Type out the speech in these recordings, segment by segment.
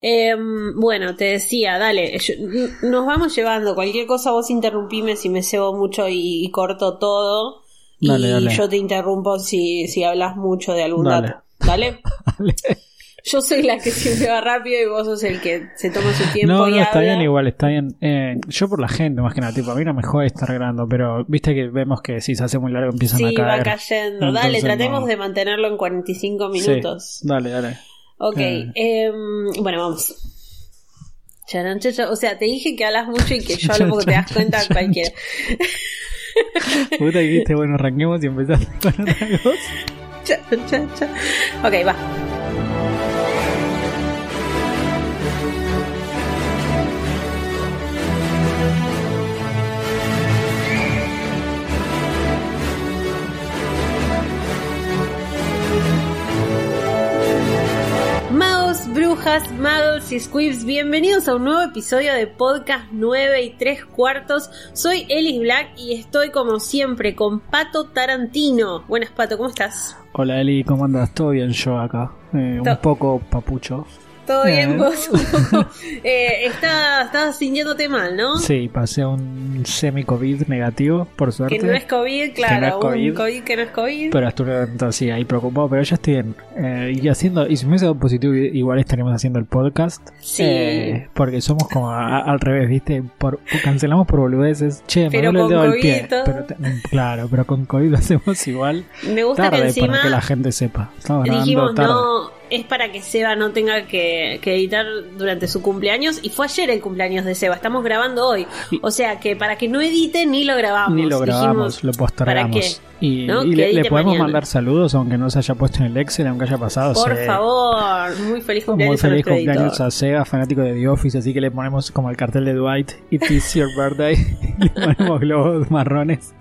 Em, bueno, te decía, dale, yo- nos vamos llevando. Cualquier cosa vos interrumpime si me cebo mucho y, y corto todo. Dale, y dale. yo te interrumpo si, si hablas mucho de algún Dale. dato. ¿Dale? Yo soy la que siempre va rápido y vos sos el que se toma su tiempo No, y no, está habla. bien igual, está bien. Eh, yo por la gente, más que nada, tipo, a mí no me jode estar grabando, pero viste que vemos que si se hace muy largo empiezan Sí, a caer. va cayendo. Dale, tratemos no. de mantenerlo en 45 Sí, minutos. dale, dale. Ok, Eh. em, bueno, vamos. O sea, te dije que hablas mucho y que yo hablo porque te das cuenta cualquiera. Puta que dijiste, bueno, arranquemos y empezaste con otra cosa. Cha, cha, cha. Ok, va. Brujas, magos y squibs, bienvenidos a un nuevo episodio de Podcast 9 y 3 cuartos. Soy Ellis Black y estoy como siempre con Pato Tarantino. Buenas Pato, ¿cómo estás? Hola Eli, ¿cómo andas? ¿Todo bien yo acá? Eh, un poco papucho. ¿Todo bien vos? Un poco, eh, está- estabas sintiéndote mal, ¿no? Sí, pasé un semi-COVID negativo, por suerte. Que no es COVID, claro, no es un COVID. COVID que no es COVID. Pero estuve entonces ahí preocupado, pero ya estoy bien. Eh, y haciendo, y si me hubiese dado positivo, igual estaríamos haciendo el podcast. Sí. Eh, porque somos como a- al revés, ¿viste? Por, cancelamos por boludeces. Che, me duele el dedo del COVID pie. Pero te- claro, pero con COVID lo hacemos igual. Me gusta tarde que encima para que la gente sepa. Estamos dijimos tarde. no, es para que Seba no tenga que, que editar durante su cumpleaños y fue ayer el cumpleaños de Seba, estamos grabando hoy. O sea que para que no edite ni lo grabamos. Ni lo grabamos, Dijimos, lo postergamos. Y, ¿No? y le, podemos mañana. mandar saludos, aunque no se haya puesto en el Excel, aunque haya pasado. Por favor, muy feliz Muy cumpleaños a feliz cumpleaños editor. a Sega, fanático de The Office, así que le ponemos como el cartel de Dwight, It is your birthday, y le ponemos globos marrones.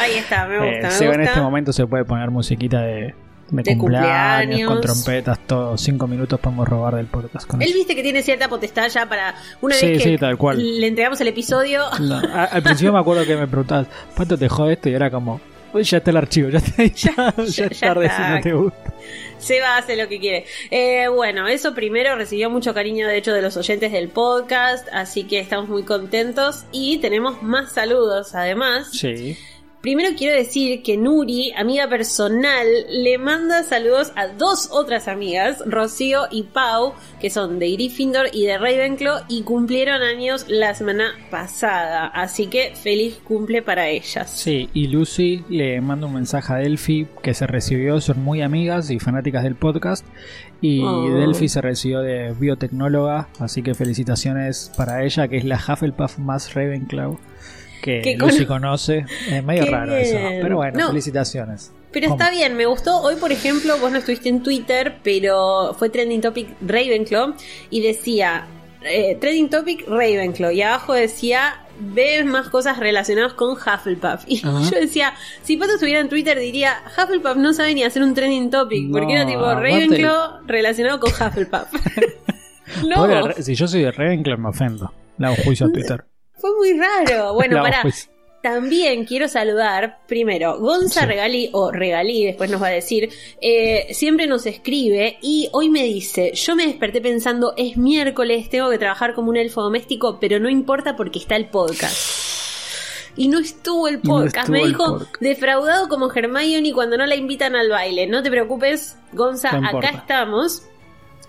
Ahí está, me Eh, gusta, me Sega en este momento se puede poner musiquita de, de, De cumpleaños, con trompetas, todo. Cinco minutos podemos robar del podcast con Él eso. viste que tiene cierta potestad ya para una Sí, vez que sí, tal cual. le entregamos el episodio. No, a- al principio me acuerdo que me preguntabas, ¿cuánto te jode esto? Y era como, uy, ya está el archivo, ya está ya, ya tarde está. si no te gusta. Seba hace lo que quiere. Eh, bueno, eso primero recibió mucho cariño de hecho de los oyentes del podcast, así que estamos muy contentos y tenemos más saludos además. Sí. Primero quiero decir que Nuri, amiga personal, le manda saludos a dos otras amigas, Rocío y Pau, que son de Gryffindor y de Ravenclaw y cumplieron años la semana pasada, así que feliz cumple para ellas. Sí, y Lucy le manda un mensaje a Delphi que se recibió, son muy amigas y fanáticas del podcast. Y Oh. Delphi se recibió de biotecnóloga, así que felicitaciones para ella, que es la Hufflepuff más Ravenclaw que Que Lucy con- conoce. Es medio Qué raro eso, pero bueno, No. felicitaciones. Pero ¿Cómo? está bien, me gustó. Hoy, por ejemplo, vos no estuviste en Twitter, pero fue trending topic Ravenclaw y decía eh, trending topic Ravenclaw y abajo decía ves más cosas relacionadas con Hufflepuff. Y Ajá. yo decía, si Pato estuviera en Twitter diría, Hufflepuff no sabe ni hacer un trending topic, porque No, era tipo Ravenclaw relacionado con Hufflepuff. no, Pobre si yo soy de Ravenclaw me ofendo. Le hago juicio a Twitter. Fue muy raro. Bueno, para juicio. También quiero saludar, primero, Gonza Sí. Regalí, o Regalí, después nos va a decir, eh, siempre nos escribe y hoy me dice, yo me desperté pensando, es miércoles, tengo que trabajar como un elfo doméstico, pero no importa porque está el podcast. Y no estuvo el no podcast, me dijo, podcast. defraudado como Hermione cuando no la invitan al baile. No te preocupes, Gonza, No acá estamos.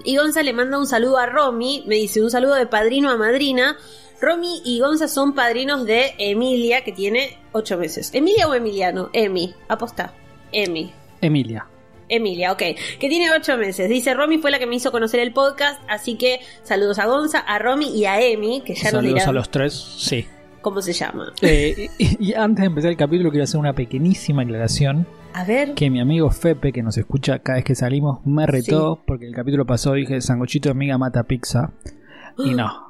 Y Gonza le manda un saludo a Romy, me dice un saludo de padrino a madrina. Romy y Gonza son padrinos de Emilia, que tiene ocho meses. ¿Emilia o Emiliano? Emi, aposta. Emi. Emilia. Emilia, ok. Que tiene ocho meses. Dice, Romy fue la que me hizo conocer el podcast, así que saludos a Gonza, a Romy y a Emi, que ya nos Saludos dirán a los tres, sí. cómo se llama. Eh, y, y antes de empezar el capítulo quiero hacer una pequeñísima aclaración. A ver. que mi amigo Fepe, que nos escucha cada vez que salimos, me retó porque el capítulo pasado dije sanguchito de amiga mata pizza. Y no.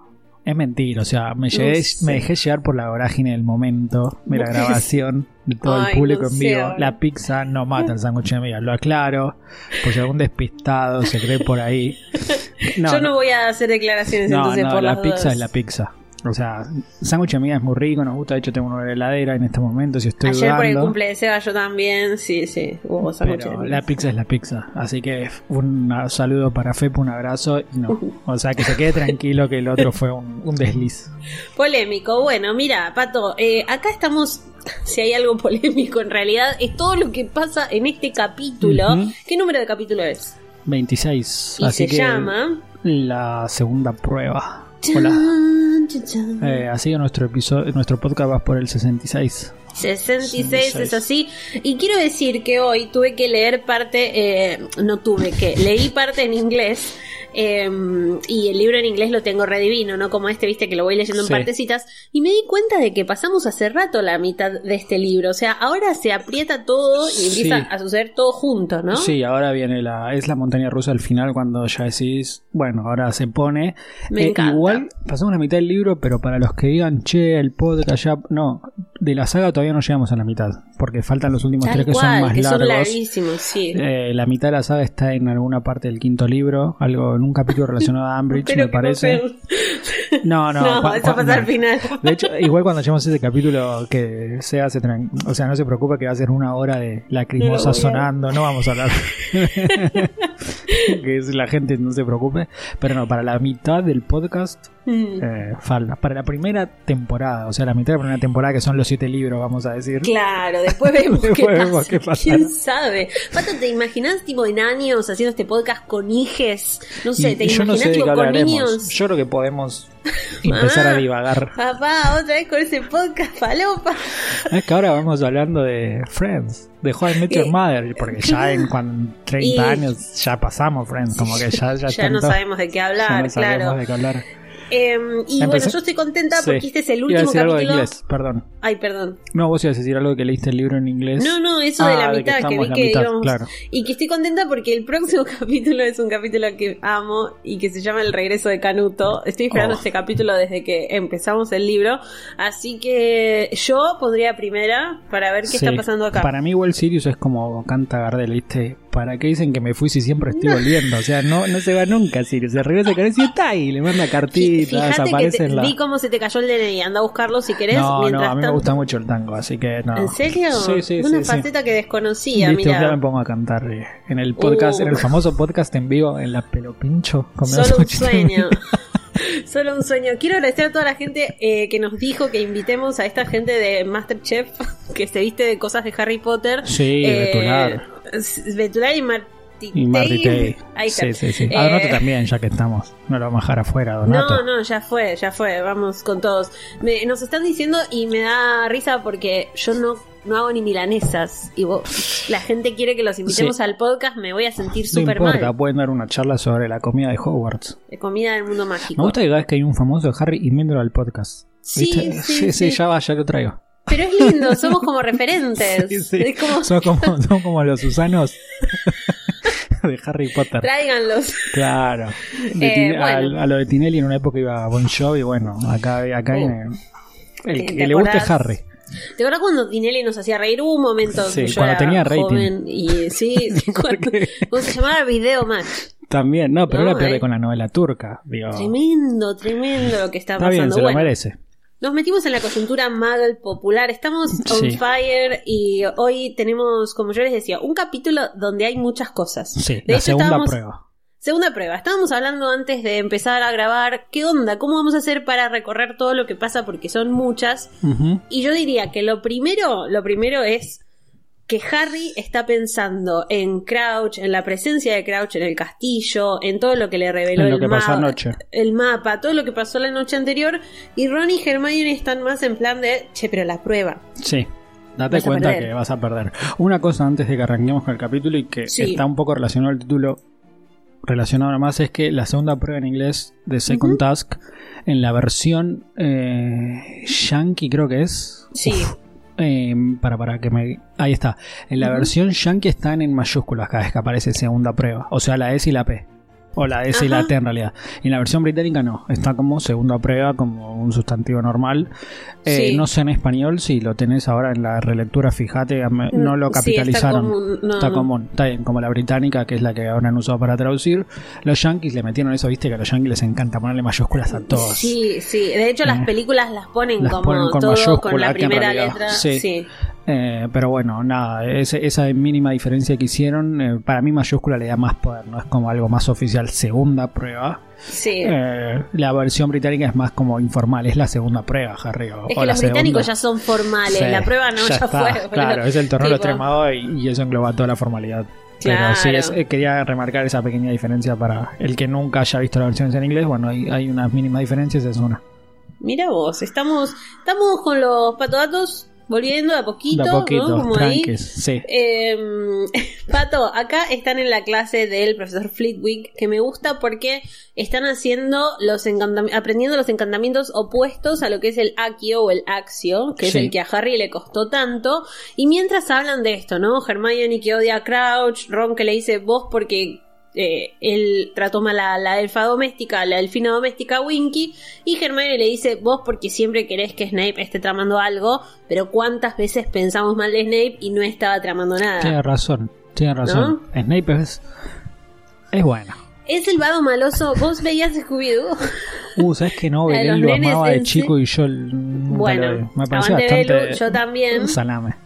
Es mentira, o sea, me, llegué- me dejé llevar por la vorágine del momento de la grabación de todo Ay, el público no en vivo. La pizza no mata el sándwich de amiga, lo aclaro, por si algún despistado se cree por ahí. Yo no voy a hacer declaraciones entonces no, por la las pizza dudas. es la pizza. O sea, sándwich de miga es muy rico, nos gusta. De hecho, tengo uno en la heladera en este momento. Si estoy Ayer por el dudando. cumple de Seba yo también, sí, sí, hubo sándwich de miga. la pizza es la pizza. Así que un saludo para Fepo, un abrazo. Y no. O sea, que se quede tranquilo que el otro fue un, un desliz. Polémico. Bueno, mira, Pato, eh, acá estamos. Si hay algo polémico en realidad, es todo lo que pasa en este capítulo. ¿Qué número de capítulo es? 26. Y así se que llama. la segunda prueba. Hola. Eh, así que nuestro episodio, nuestro podcast va por el 66. 66 66. es así. Y quiero decir que hoy tuve que leer parte, eh, no tuve que, leí parte en inglés. eh, y el libro en inglés lo tengo redivino, ¿no? Como este, viste, que lo voy leyendo en Sí. partecitas. Y me di cuenta de que pasamos hace rato la mitad de este libro. O sea, ahora se aprieta todo y empieza Sí. a suceder todo junto, ¿no? Sí, ahora viene la. Es la montaña rusa al final cuando ya decís. Bueno, ahora se pone. Me Eh, encanta. Igual pasamos la mitad del libro, pero para los que digan, che, el podcast ya. No, de la saga todavía no llegamos a la mitad. Porque faltan los últimos Tal tres que cual, son más que son largos. larguísimos, sí. Eh, la mitad de la saga está en alguna parte del quinto libro, algo en un capítulo relacionado a Ambridge, me parece. no. No, no, eso pasa al final. De hecho, igual cuando lleguemos a ese capítulo que se hace o sea, no se preocupe que va a ser una hora de lacrimosa sonando, no vamos a hablar. que es- la gente no se preocupe, pero no, para la mitad del podcast Mm. eh, falta, para la primera temporada, o sea, la mitad de la primera temporada que son los siete libros, vamos a decir. Claro, después vemos qué Después pasa. vemos qué pasa. ¿Quién sabe? Pato, ¿te imaginas tipo en años haciendo este podcast con hijes? No sé, Y- ¿te yo no imaginas sé tipo qué con niños? Yo creo que podemos empezar a Mamá. divagar. Papá, otra vez con ese podcast, falopa. Es que ahora vamos hablando de Friends, de I Met Your Eh, Mother, porque ya en cuan 30 y- años ya pasamos Friends, como que ya, ya, Ya no sabemos de qué ya hablar, no sabemos claro. de qué hablar. Eh, y Empecé- bueno, yo estoy contenta porque Sí. este es el Iba a último decir algo de inglés, perdón. Ay, perdón. No, vos ibas a decir algo que leíste el libro en inglés. No, no, eso de Ah, la de que mitad que, vi que mitad, íbamos. claro. Y que estoy contenta porque el próximo capítulo es un capítulo que amo y que se llama El regreso de Canuto. Estoy esperando Oh. este capítulo desde que empezamos el libro. Así que yo pondría primera para ver qué Sí. está pasando acá. Para mí igual Sirius es como canta Gardel, ¿viste? ¿Para qué dicen que me fui si siempre estoy volviendo? O sea, no, no se va nunca Sirius. Se regresa a y está ahí, le manda cartitas, que aparece te- en la... vi cómo se te cayó el DNI. Anda a buscarlo si querés. No, no, mientras a mí me tanto- gusta mucho el tango, así que no. ¿En serio? Sí, sí, Una sí, sí. faceta que desconocía, día mira. me pongo a cantar eh, en el podcast, Uh. en el famoso podcast en vivo, en la Pelopincho. con Solo un 80. sueño. Solo un sueño. Quiero agradecer a toda la gente eh, que nos dijo que invitemos a esta gente de Masterchef que se viste de cosas de Harry Potter. Sí, Eh. Betular y Martí. Y Marty Tay. Ahí está. Sí, sí, sí. Eh, A Donato también, ya que estamos. No lo vamos a dejar afuera, Donato. No, no, ya fue, ya fue, vamos con todos. Me- nos están diciendo y me da risa porque yo no, no hago ni milanesas y vos- la gente quiere que los invitemos Sí. al podcast, me voy a sentir No súper importa, mal. pueden dar una charla sobre la comida de Hogwarts. De comida del mundo mágico. Me gusta que cada vez que hay un famoso de Harry, invéntelo al podcast. Sí, ¿Viste? sí, sí, sí. ya va, ya lo traigo. Pero es lindo, somos como referentes. Sí, sí. Es como, Son, como, son como los Susanos de Harry Potter. tráiganlos. Claro. De Eh, bueno. a, a lo de Tinelli en una época iba a Bon Jovi, bueno, acá, acá Uh. viene el ¿Te que le guste? Harry. ¿Te acuerdas cuando Tinelli nos hacía reír? Hubo un momento Sí, que yo cuando era tenía rating. joven y sí, cuando, se llamaba Video Match. También, no, pero No, ahora pierde eh. con la novela turca. Digo, Tremendo, tremendo lo que está, está bien, pasando. se lo Bueno, merece. Nos metimos en la coyuntura Muggle popular. Estamos on Sí. fire y hoy tenemos, como yo les decía, un capítulo donde hay muchas cosas. Sí, De la hecho, segunda estábamos- prueba. Segunda prueba. Estábamos hablando antes de empezar a grabar. ¿Qué onda? ¿Cómo vamos a hacer para recorrer todo lo que pasa? Porque son muchas. Y yo diría que lo primero, lo primero es que Harry está pensando en Crouch, en la presencia de Crouch en el castillo, en todo lo que le reveló En lo el, que pasó ma- anoche. el mapa, todo lo que pasó la noche anterior. Y Ron y Hermione están más en plan de, che, pero la prueba. Sí. Date cuenta perder. que vas a perder. Una cosa antes de que arranquemos con el capítulo y que Sí. está un poco relacionado al título, relacionado nomás, es que la segunda prueba en inglés de Second. Task, en la versión eh, yankee creo que es. Sí. Uf, eh, para, para que me... Ahí está. En la versión yankee están en mayúsculas cada vez que aparece segunda prueba. O sea, la S y la P. O la S y la. T en realidad. Y en la versión británica no. Está como segunda prueba, como un sustantivo normal. Eh, Sí. No sé en español si lo tenés ahora en la relectura, fíjate, me- no lo Sí, está capitalizaron. común. No, Está no. común, está bien, como la británica, que es la que ahora han usado para traducir. Los yankees le metieron eso, viste que a los yankees les encanta ponerle mayúsculas a todos. Sí, sí. De hecho, las Eh, películas las ponen las como ponen con todo con mayúscula, la que en primera letra. sí. Sí. Eh, pero bueno, nada, ese- esa mínima diferencia que hicieron, eh, para mí mayúscula le da más poder, no es como algo más oficial, segunda prueba. sí. Eh, la versión británica es más como informal, es la segunda prueba, Harry. o- Es que los británicos segunda. ya son formales, Sí, la prueba no, ya, está, fue. boludo. Claro, es el torneo magos y, y eso engloba toda la formalidad. Pero Claro. sí, es- eh, quería remarcar esa pequeña diferencia para el que nunca haya visto la versión en inglés. Bueno, hay, hay unas mínimas diferencias, es una. Mira vos, estamos, estamos con los patodatos volviendo de a poquito, De a poquito, ¿no? Como ahí. sí. Eh, Pato, acá están en la clase del profesor Flitwick, que me gusta porque están haciendo los aprendiendo los encantamientos opuestos a lo que es el Accio o el Axio, que es el que a Harry le costó tanto. Y mientras hablan de esto, ¿no? Hermione que odia a Crouch, Ron que le dice vos porque eh, él trató mal a la elfa doméstica, la elfina doméstica Winky, y Hermione le dice, vos porque siempre querés que Snape esté tramando algo, pero cuántas veces pensamos mal de Snape y no estaba tramando nada. Tiene razón, tiene razón. Snape es, es bueno. Es el vado maloso, vos veías Scooby-Doo. Uh, ¿sabes que no? La Belén lo amaba de chico y yo. Bueno, me pareció aguante bastante Belu, yo también. un salame.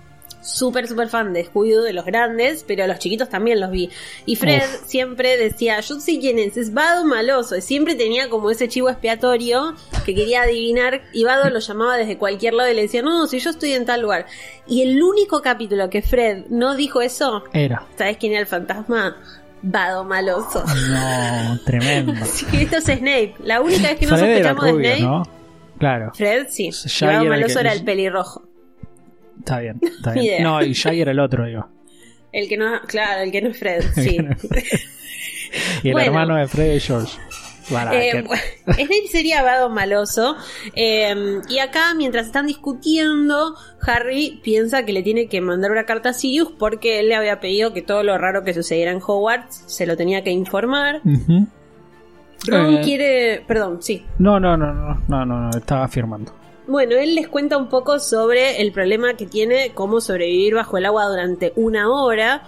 Súper, súper fan de Scooby-Doo de los grandes, pero los chiquitos también los vi. Y Fred Uf. siempre decía, yo sé quién es, es Vado Maloso. Y siempre tenía como ese chivo expiatorio que quería adivinar y Vado lo llamaba desde cualquier lado y le decía, no, si yo estoy en tal lugar. Y el único capítulo que Fred no dijo eso, Era. ¿sabes quién era el fantasma? Vado Maloso. No, tremendo. Así que esto es Snape. La única vez que no sospechamos de Snape... ¿no? Claro, Fred sí. Vado el Maloso que- era el pelirrojo. Está bien, está bien. No, y Shaggy era el otro, digo. El que no, claro, el que no es Fred, sí. Y el Bueno. hermano de Fred y George. Eh, Snape sería vado maloso. eh, y acá, mientras están discutiendo, Harry piensa que le tiene que mandar una carta a Sirius porque él le había pedido que todo lo raro que sucediera en Hogwarts se lo tenía que informar. Ron Eh, quiere. Perdón, sí. No, no, no, no, no, no, no, estaba afirmando. Bueno, él les cuenta un poco sobre el problema que tiene cómo sobrevivir bajo el agua durante una hora.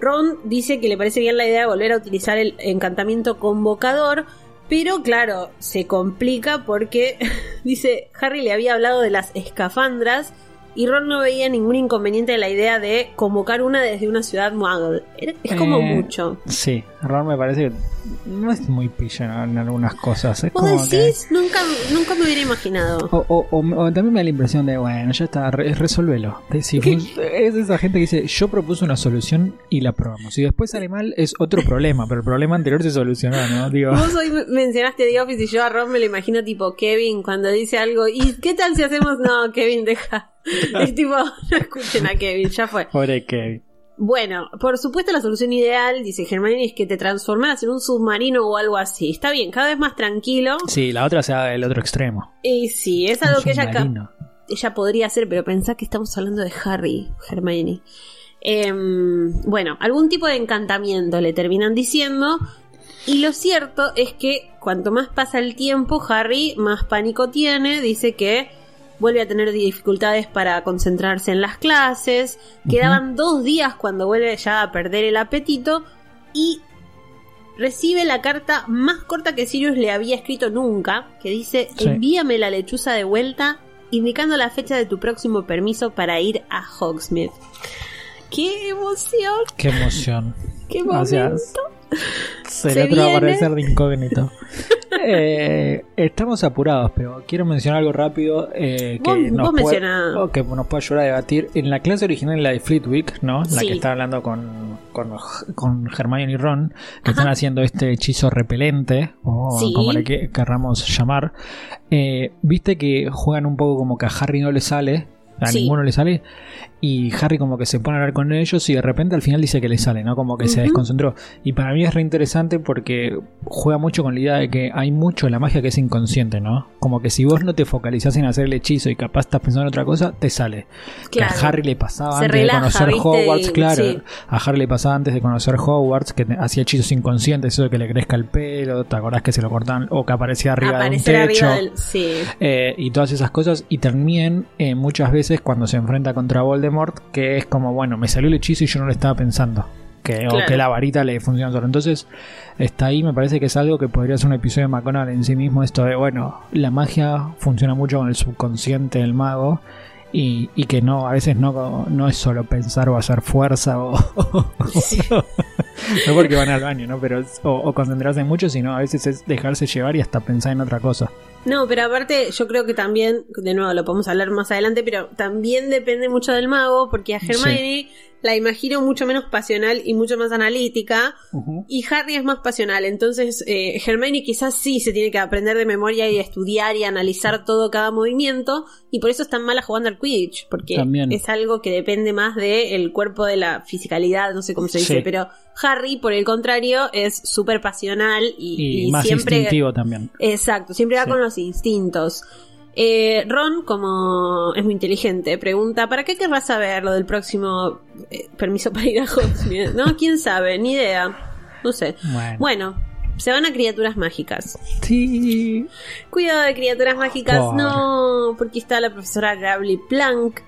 Ron dice que le parece bien la idea de volver a utilizar el encantamiento convocador, pero claro, se complica porque dice Harry le había hablado de las escafandras y Ron no veía ningún inconveniente de la idea de convocar una desde una ciudad muggle. Es como Eh, mucho. Sí, Ron me parece que no es muy pillo en algunas cosas. Es ¿Vos como que... decís? Nunca, nunca me hubiera imaginado. O, o- o- o también me da la impresión de, bueno, ya está, re- resolvelo. Fun- es esa gente que dice, yo propuse una solución y la probamos. Si después sale mal, es otro problema, pero el problema anterior se solucionó, ¿no? Digo, Vos hoy mencionaste The Office y yo a Ron me lo imagino tipo Kevin cuando dice algo. ¿Y qué tal si hacemos? No, Kevin, deja. Es tipo, no escuchen a Kevin, ya fue. pobre Kevin. Bueno, por supuesto la solución ideal, dice Hermione, es que te transformaras en un submarino o algo así. Está bien, cada vez más tranquilo. Sí, la otra sea el otro extremo. Y sí, es algo Un que ella, submarino. ella podría hacer, pero pensá que estamos hablando de Harry, Hermione. Em, bueno, algún tipo de encantamiento le terminan diciendo. Y lo cierto es que cuanto más pasa el tiempo, Harry más pánico tiene. Dice que vuelve a tener dificultades para concentrarse en las clases. Quedaban dos días cuando vuelve ya a perder el apetito. Y recibe la carta más corta que Sirius le había escrito nunca, que dice, Sí. envíame la lechuza de vuelta, indicando la fecha de tu próximo permiso para ir a Hogsmeade. ¡Qué emoción! Qué emoción. ¡Qué momento! Gracias. Se, le otro va a viene. aparecer de incógnito. Eh, estamos apurados, pero quiero mencionar algo rápido eh, que, nos puede, menciona. o que nos puede ayudar a debatir. En la clase original, la de Fleetwick, ¿no? La Sí. que está hablando con, con, con Hermione y Ron, que Ajá. están haciendo este hechizo repelente, o Sí. como le que- querramos llamar. Eh, Viste que juegan un poco como que a Harry no le sale. a Sí. ninguno le sale. Y Harry como que se pone a hablar con ellos y de repente al final dice que le sale, ¿no? Como que se desconcentró. Y para mí es re interesante porque juega mucho con la idea de que hay mucho de la magia que es inconsciente, ¿no? Como que si vos no te focalizás en hacer el hechizo y capaz estás pensando en otra cosa, te sale. Que a Harry le pasaba Se antes relaja, de conocer ¿viste? Hogwarts, claro. sí. A Harry le pasaba antes de conocer Hogwarts que hacía hechizos inconscientes, eso de que le crezca el pelo, ¿te acordás que se lo cortaban? O que aparecía arriba Aparecer de un techo. del. Sí. Eh, y todas esas cosas. Y también eh, muchas veces cuando se enfrenta contra Voldemort, que es como, bueno, me salió el hechizo y yo no lo estaba pensando. Que, O que la varita le funciona solo. Entonces, está ahí, me parece que es algo que podría ser un episodio de McGonagall en sí mismo. Esto de, bueno, la magia funciona mucho con el subconsciente del mago. Y, y que no, a veces no, no es solo pensar o hacer fuerza o, Sí. no porque van al baño, ¿no? Pero o, o concentrarse en mucho, sino a veces es dejarse llevar y hasta pensar en otra cosa. No, pero aparte, yo creo que también, de nuevo, lo podemos hablar más adelante, pero también depende mucho del mago, porque a Hermione la imagino mucho menos pasional y mucho más analítica, y Harry es más pasional. Entonces, eh, Hermione quizás sí se tiene que aprender de memoria y estudiar y analizar todo cada movimiento, y por eso es tan mala jugando al Quidditch, porque También. es algo que depende más del cuerpo de la fisicalidad, no sé cómo se dice, Sí. pero Harry, por el contrario, es súper pasional y, Y, y más siempre. instintivo también. Exacto, siempre va Sí. con los instintos. Eh, Ron, como es muy inteligente, pregunta, ¿para qué querrás saber lo del próximo eh, permiso para ir a Hogsmeade? No, quién sabe, ni idea. No sé. Bueno. Bueno, se van a criaturas mágicas. Sí. Cuidado de criaturas mágicas, no, porque está la profesora Gravely Plank.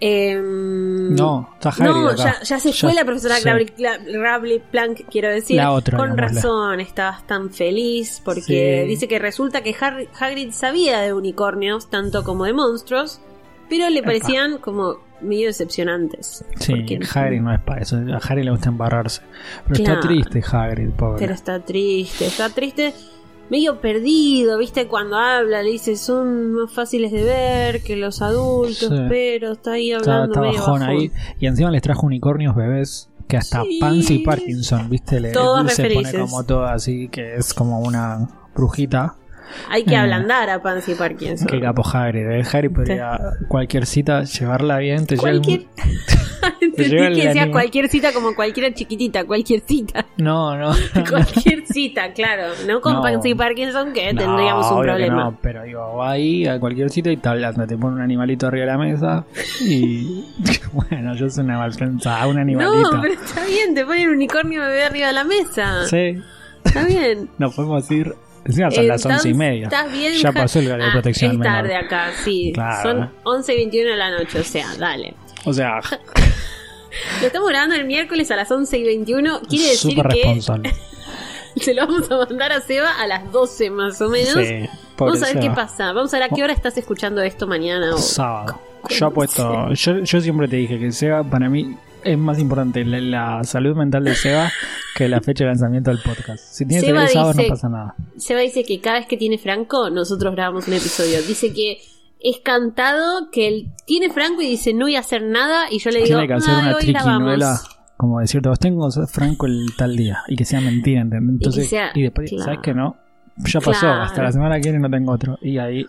Em, No, no, ya, ya se Ya fue la profesora. Gravely, Gravely Plank, quiero decir. La otra, Con razón, estabas tan feliz porque Sí. dice que resulta que Harry- Hagrid sabía de unicornios, tanto como de monstruos, pero le Epa. parecían como medio decepcionantes. Sí, Porque- Hagrid no es para eso. A Hagrid le gusta embarrarse. Pero Claro. está triste Hagrid, pobre. Pero está triste, está triste, medio perdido, ¿viste? Cuando habla, le dice, son más fáciles de ver que los adultos, Sí. pero está ahí hablando está medio bajón ahí. Y encima les trajo unicornios bebés que hasta Sí. Pansy Parkinson, ¿viste? Le, se pone como todo así, que es como una brujita. Hay que Eh. ablandar a Pansy Parkinson. Qué capo Hagrid. ¿eh? Hagrid podría cualquier cita llevarla bien. Te el Cualquier... Lleva el que decía cualquier cita como cualquiera chiquitita, cualquier cita. No, no. cualquier cita, claro. No con No. Pansy Parkinson que No, tendríamos un problema. No, pero digo, va ahí a cualquier sitio y está hablando, te pone un animalito arriba de la mesa y bueno, yo soy una malpensa, un animalito. No, pero está bien, te ponen un unicornio bebé arriba de la mesa. Sí, Está bien. nos podemos ir. Encima son las Entonces, once y media. ¿Estás bien? Ya pasó el horario de Ah, protección Es menor. tarde acá, sí. Claro. Son 11 y 21 de la noche, o sea, dale. O sea, Lo estamos grabando el miércoles a las 11 y 21. Quiere decir que responsable. se lo vamos a mandar a Seba a las 12 más o menos. Sí, Vamos a ver qué pasa. Vamos a ver a qué hora estás escuchando esto mañana. o- Sábado. Yo apuesto, yo, yo siempre te dije que Seba para mí es más importante la, la salud mental de Seba que la fecha de lanzamiento del podcast. Si tiene Seba tres sábados no dice- pasa nada. Seba dice que cada vez que tiene Franco, nosotros grabamos un episodio. Dice que es cantado, que él tiene Franco y dice no voy a hacer nada. Y yo le digo, Tiene que hacer "Ay, una hoy grabamos". triquinuela como decirte, vos tengo Franco el tal día y que sea mentira, ¿entendés? Entonces, y, sea- después, claro. ¿sabes que no? Ya pasó, Claro. hasta la semana que viene no tengo otro. Y ahí,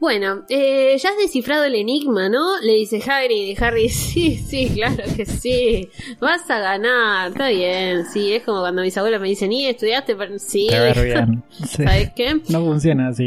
Bueno, eh, ya has descifrado el enigma, ¿no? Le dice Hagrid y Harry, sí, sí, claro que sí. Vas a ganar, está bien, sí. Es como cuando mis abuelos me dicen, ¿y estudiaste? Pero- Sí. te ver bien. Sí. ¿Sabes qué? No funciona así,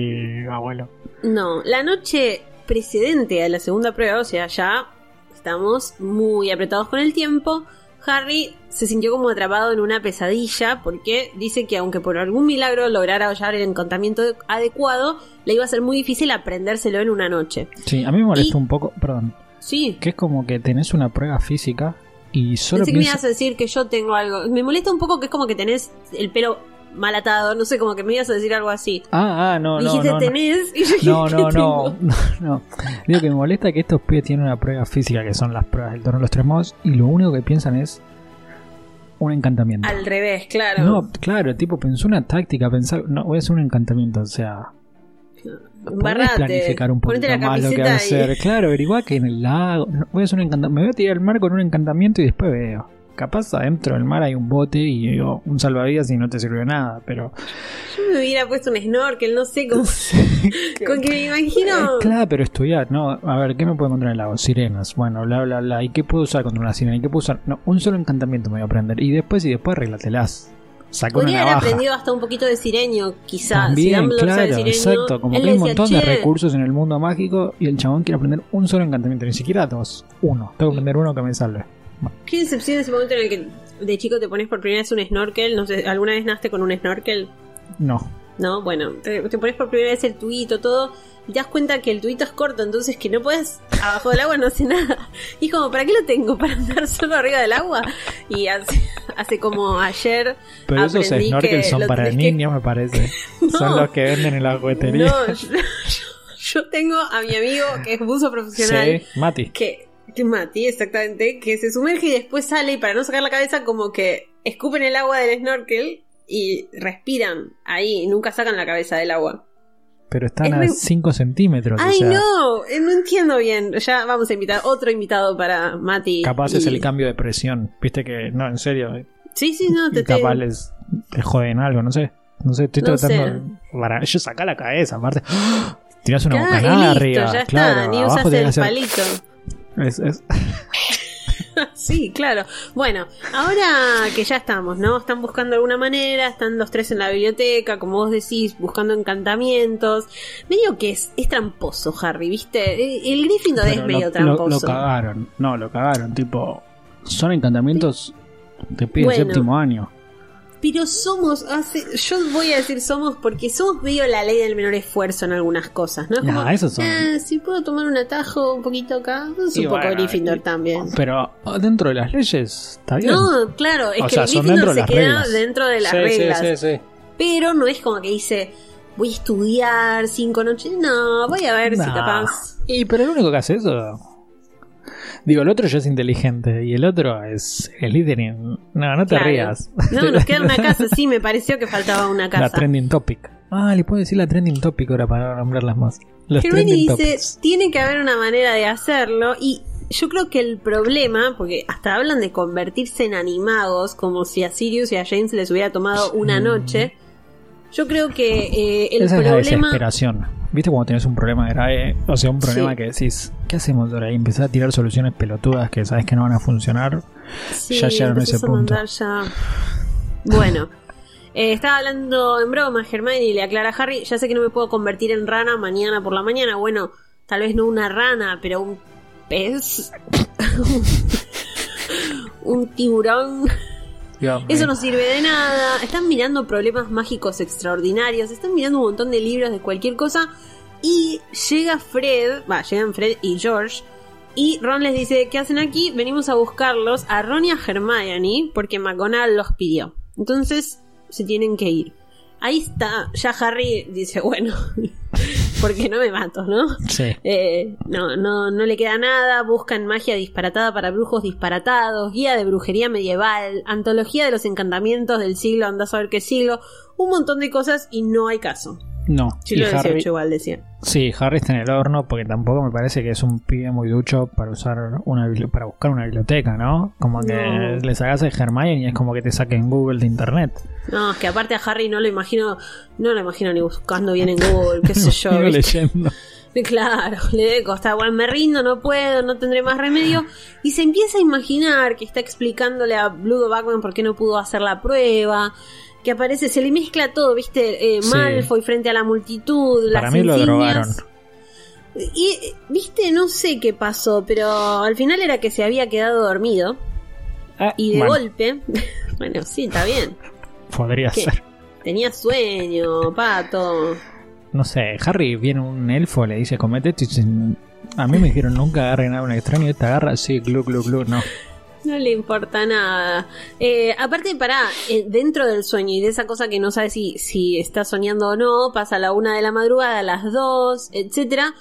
abuelo. No, la noche precedente a la segunda prueba, o sea, ya estamos muy apretados con el tiempo. Harry se sintió como atrapado en una pesadilla porque dice que aunque por algún milagro lograra hallar el encantamiento adecuado, le iba a ser muy difícil aprendérselo en una noche. Sí, a mí me molesta Y- un poco, perdón, Sí, que es como que tenés una prueba física y solo Pensé que me piensa- ibas a decir que yo tengo algo. Me molesta un poco que es como que tenés el pelo mal atado, no sé, como que me ibas a decir algo así. Ah, ah, no, no, Dijiste no, no. tenés y yo dije, No, ¿qué no, no, no, no. Digo que me molesta que estos pibes tienen una prueba física que son las pruebas del torneo de los tres modos y lo único que piensan es un encantamiento. Al revés, claro. No, claro, tipo pensó una táctica, pensar, no, voy a hacer un encantamiento, o sea, podés planificar un poquito la más lo que camiseta hacer. Claro, averiguá que en el lago, no, voy a hacer un encantamiento, me voy a tirar al mar con un encantamiento y después veo. Capaz adentro del mar hay un bote y digo, un salvavidas y no te sirve de nada, pero. Yo me hubiera puesto un snorkel, no sé cómo. con que me imagino. Eh, claro, pero estudiar, ¿no? A ver, ¿qué me puedo encontrar en el lago? Sirenas, bueno, bla, bla, bla. ¿Y qué puedo usar contra una sirena? ¿Y qué puedo usar? No, un solo encantamiento me voy a aprender. Y después, y después arreglatelas. Una Podría haber aprendido hasta un poquito de sireño, quizás. También, claro, sireño, exacto. Como que hay un montón de "Che, recursos en el mundo mágico y el chabón quiere aprender un solo encantamiento, ni siquiera dos, uno. Tengo que aprender uno que me salve. Qué decepción ese momento en el que de chico te pones por primera vez un snorkel. No sé, ¿alguna vez naste con un snorkel? No. No, bueno, te, te pones por primera vez el tuito, todo, y te das cuenta que el tuito es corto, entonces que no puedes, abajo del agua no hace nada. Y es como, ¿para qué lo tengo? ¿Para andar solo arriba del agua? Y hace, hace como ayer. Pero esos snorkels son para que- niños, me parece. No. Son los que venden en la juguetería. No, yo, yo tengo a mi amigo que es buzo profesional. Sí, Mati. que Mati, exactamente, que se sumerge y después sale y para no sacar la cabeza como que escupen el agua del snorkel y respiran ahí y nunca sacan la cabeza del agua. Pero están Es a muy- 5 centímetros. o Ay, sea, no, eh, no entiendo bien. Ya vamos a invitar otro invitado para Mati. Capaz y- es el cambio de presión. Viste que, no, en serio. eh, Sí, sí, no, te, te- capaz les, les joden algo, no sé. No sé, estoy No tratando. sé. Para ellos saca la cabeza, aparte. ¡Ah! Tirás una Claro, y bocanada listo, arriba. ya está, claro, ni abajo usas el palito. Es- es- Sí, claro. Bueno, ahora que ya estamos, ¿no? Están buscando alguna manera, están los tres en la biblioteca, como vos decís, buscando encantamientos. Medio que es, es tramposo, Harry, ¿viste? El Gryffindor es pero medio lo, lo, tramposo. lo cagaron. No, lo cagaron. Tipo, son encantamientos de pie Bueno. séptimo año. Pero somos, hace, yo voy a decir somos porque somos medio la ley del menor esfuerzo en algunas cosas, ¿no? Es Nah, como, esos son- "Ah, si puedo tomar un atajo un poquito acá, es un Y poco bueno, Gryffindor y- también. Pero dentro de las leyes, está bien. No, claro, es O que sea, Gryffindor dentro de se las queda reglas. dentro de las Sí, reglas. sí, sí. Pero no es como que dice, voy a estudiar cinco noches. No, voy a ver si Nah. capaz. Y pero el único que hace eso. Digo, el otro ya es inteligente y el otro es el Slytherin. No, no te Claro. rías. No, nos queda una casa. Sí, me pareció que faltaba una La casa. trending topic. Ah, le puedo decir la trending topic ahora para nombrarlas más. Trending dice, topics. tiene que haber una manera de hacerlo y yo creo que el problema, porque hasta hablan de convertirse en animagos, como si a Sirius y a James les hubiera tomado una noche. Yo creo que eh, el Esa es la problema... desesperación. ¿Viste cuando tenés un problema grave? O sea, un problema Sí. que decís, ¿qué hacemos ahora? Y empezás a tirar soluciones pelotudas que sabes que no van a funcionar. Sí, ya llegaron a ese a punto. ya- Bueno, eh, estaba hablando en broma Hermione y le aclara a Harry, ya sé que no me puedo convertir en rana mañana por la mañana. Bueno, tal vez no una rana, pero un pez. un tiburón. Dios Eso no sirve de nada. Están mirando problemas mágicos extraordinarios. Están mirando un montón de libros de cualquier cosa. Y llega Fred, va, llegan Fred y George. Y Ron les dice, ¿qué hacen aquí? Venimos a buscarlos a Ron y a Hermione porque McGonagall los pidió. Entonces se tienen que ir. Ahí está, ya Harry dice, bueno, porque no me mato, ¿no? Sí. Eh, no, no, no le queda nada. Buscan magia disparatada para brujos disparatados, guía de brujería medieval, antología de los encantamientos del siglo, anda a saber qué siglo, un montón de cosas y no hay caso. No. Siglo Y Harry- XVIII igual decía. Sí, Harry está en el horno porque tampoco me parece que es un pibe muy ducho para usar una para buscar una biblioteca, ¿no? Como que No. le sacas a Hermione y es como que te saquen Google de internet. No, es que aparte a Harry no lo imagino, no lo imagino ni buscando bien en Google, qué sé yo. Sigo ¿viste? leyendo. Claro, le debe costar, bueno, me rindo, no puedo, no tendré más remedio. Y se empieza a imaginar que está explicándole a Blue Backman por qué no pudo hacer la prueba. Que aparece, se le mezcla todo, ¿viste? Eh, Sí. Malfoy frente a la multitud, Para las mí lo insignias. drogaron. Y, ¿viste? No sé qué pasó, pero al final era que se había quedado dormido. Ah, Y de bueno, golpe, bueno, sí, está bien. podría ¿Qué? ser. Tenía sueño, pato. No sé, Harry viene un elfo, le dice comete esto y dice, a mí me dijeron nunca agarren a un extraño esta agarra, sí, glu, glu, glu, no. No le importa nada. Eh, aparte, pará, eh, dentro del sueño y de esa cosa que no sabe si, si está soñando o no, pasa a la una de la madrugada, a las dos, etcétera,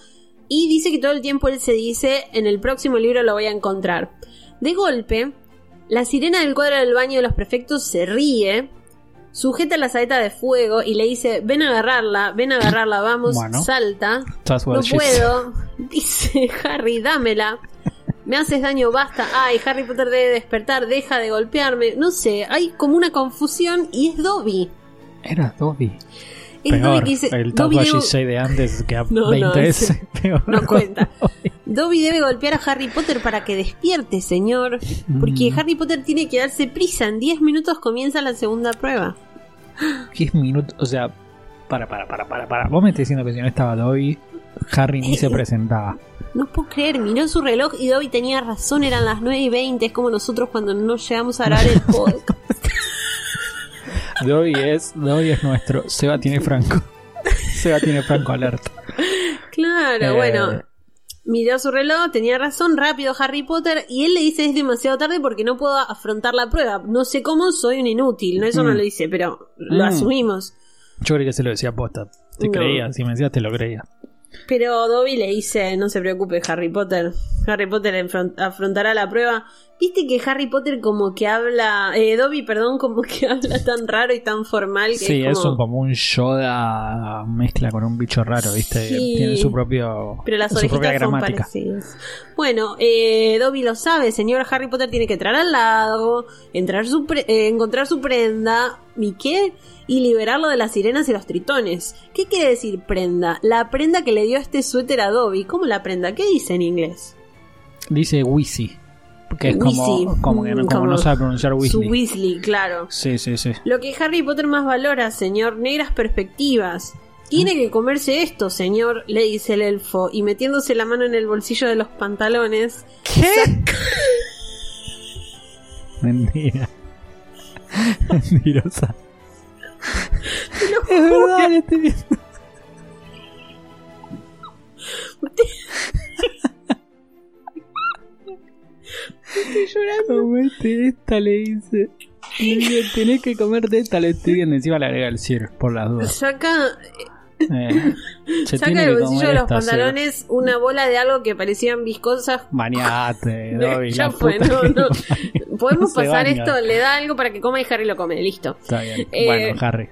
y dice que todo el tiempo él se dice, en el próximo libro lo voy a encontrar. De golpe, la sirena del cuadro del baño de los prefectos se ríe, sujeta la saeta de fuego y le dice, ven a agarrarla, ven a agarrarla, vamos, Bueno. salta. No puedo, dice Harry, dámela. Me haces daño, basta. Ay, Harry Potter debe despertar, deja de golpearme. No sé, hay como una confusión y es Dobby. Era Dobby. Es Peor, Dobby que dice, el Dobby Gisei de antes que a No, 20 no, ese- peor. no cuenta. Dobby debe golpear a Harry Potter para que despierte, señor. Porque Mm. Harry Potter tiene que darse prisa. En 10 minutos comienza la segunda prueba. 10 minutos, o sea, para, para, para, para, para. Vos me estás diciendo que si no estaba Dobby, Harry ni se presentaba. No puedo creer, miró su reloj y Dobby tenía razón, eran las 9 y 20. Es como nosotros cuando no llegamos a grabar el podcast. Dobby es, Dobby es nuestro. Seba tiene Franco. Seba tiene Franco alerta. Claro, Eh. bueno. Miró su reloj, tenía razón, rápido Harry Potter, y él le dice es demasiado tarde porque no puedo afrontar la prueba. No sé cómo, soy un inútil. No, eso no Mm. lo dice, pero lo Mm. asumimos. Yo creí que se lo decía posta. Te No. creía, si me decías te lo creía. Pero Dobby le dice, no se preocupe Harry Potter, Harry Potter afrontará la prueba. Viste que Harry Potter como que habla, eh, Dobby, perdón, como que habla tan raro y tan formal que Sí, es como... un, como un Yoda mezcla con un bicho raro, ¿viste? Sí. Tiene su propio Pero las su propia gramática. Bueno, eh, Dobby lo sabe, señor Harry Potter tiene que entrar al lago, entrar su pre- eh, encontrar su prenda, ¿y qué? Y liberarlo de las sirenas y los tritones. ¿Qué quiere decir prenda? La prenda que le dio este suéter a Dobby. ¿Cómo la prenda? ¿Qué dice en inglés? Dice Wisi, que es como, Wheezy. como, que no, Mm, como como no sabe pronunciar Su Weasley. Weasley, claro. Sí, sí, sí. Lo que Harry Potter más valora, señor, negras perspectivas. Tiene que comerse esto, señor, le dice el elfo, y metiéndose la mano en el bolsillo de los pantalones. Mentira. Mentirosa. Es verdad, le estoy viendo. Estoy llorando. Comete esta, le dice. Le dice, tenés que comerte esta, le estoy viendo. Encima le agrega el Sir, por las dudas. Saca, Eh, saca del bolsillo de los esta, pantalones una bola de algo que parecían viscosas. Bañate, Dobby. ya fue, no, Podemos pasar baña. esto, le da algo para que coma y Harry lo come, listo. Está bien. Eh, bueno, Harry.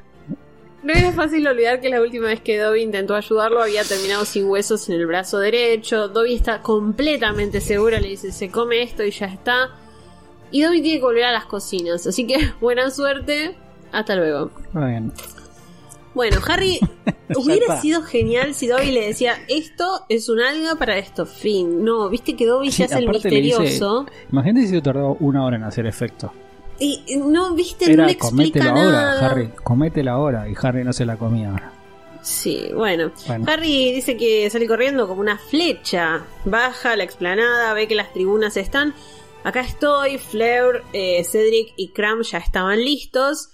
No era fácil olvidar que la última vez que Dobby intentó ayudarlo había terminado sin huesos en el brazo derecho. Dobby está completamente seguro, le dice se come esto y ya está. Y Dobby tiene que volver a las cocinas, así que buena suerte, hasta luego. Muy bien. Bueno, Harry hubiera sido genial si Dobby le decía esto es un alga para esto, fin. No, viste que Dobby Sí, se hace el le dice- misterioso. Imagínate si se tardó una hora en hacer efecto. Y no, viste, no Era le explica cométela ahora, nada. Harry. Cométela ahora. Y Harry no se la comía ahora. Sí, bueno. Bueno. Harry dice que sale corriendo como una flecha. Baja la explanada, ve que las tribunas están. Acá estoy, Fleur, eh, Cedric y Cram ya estaban listos.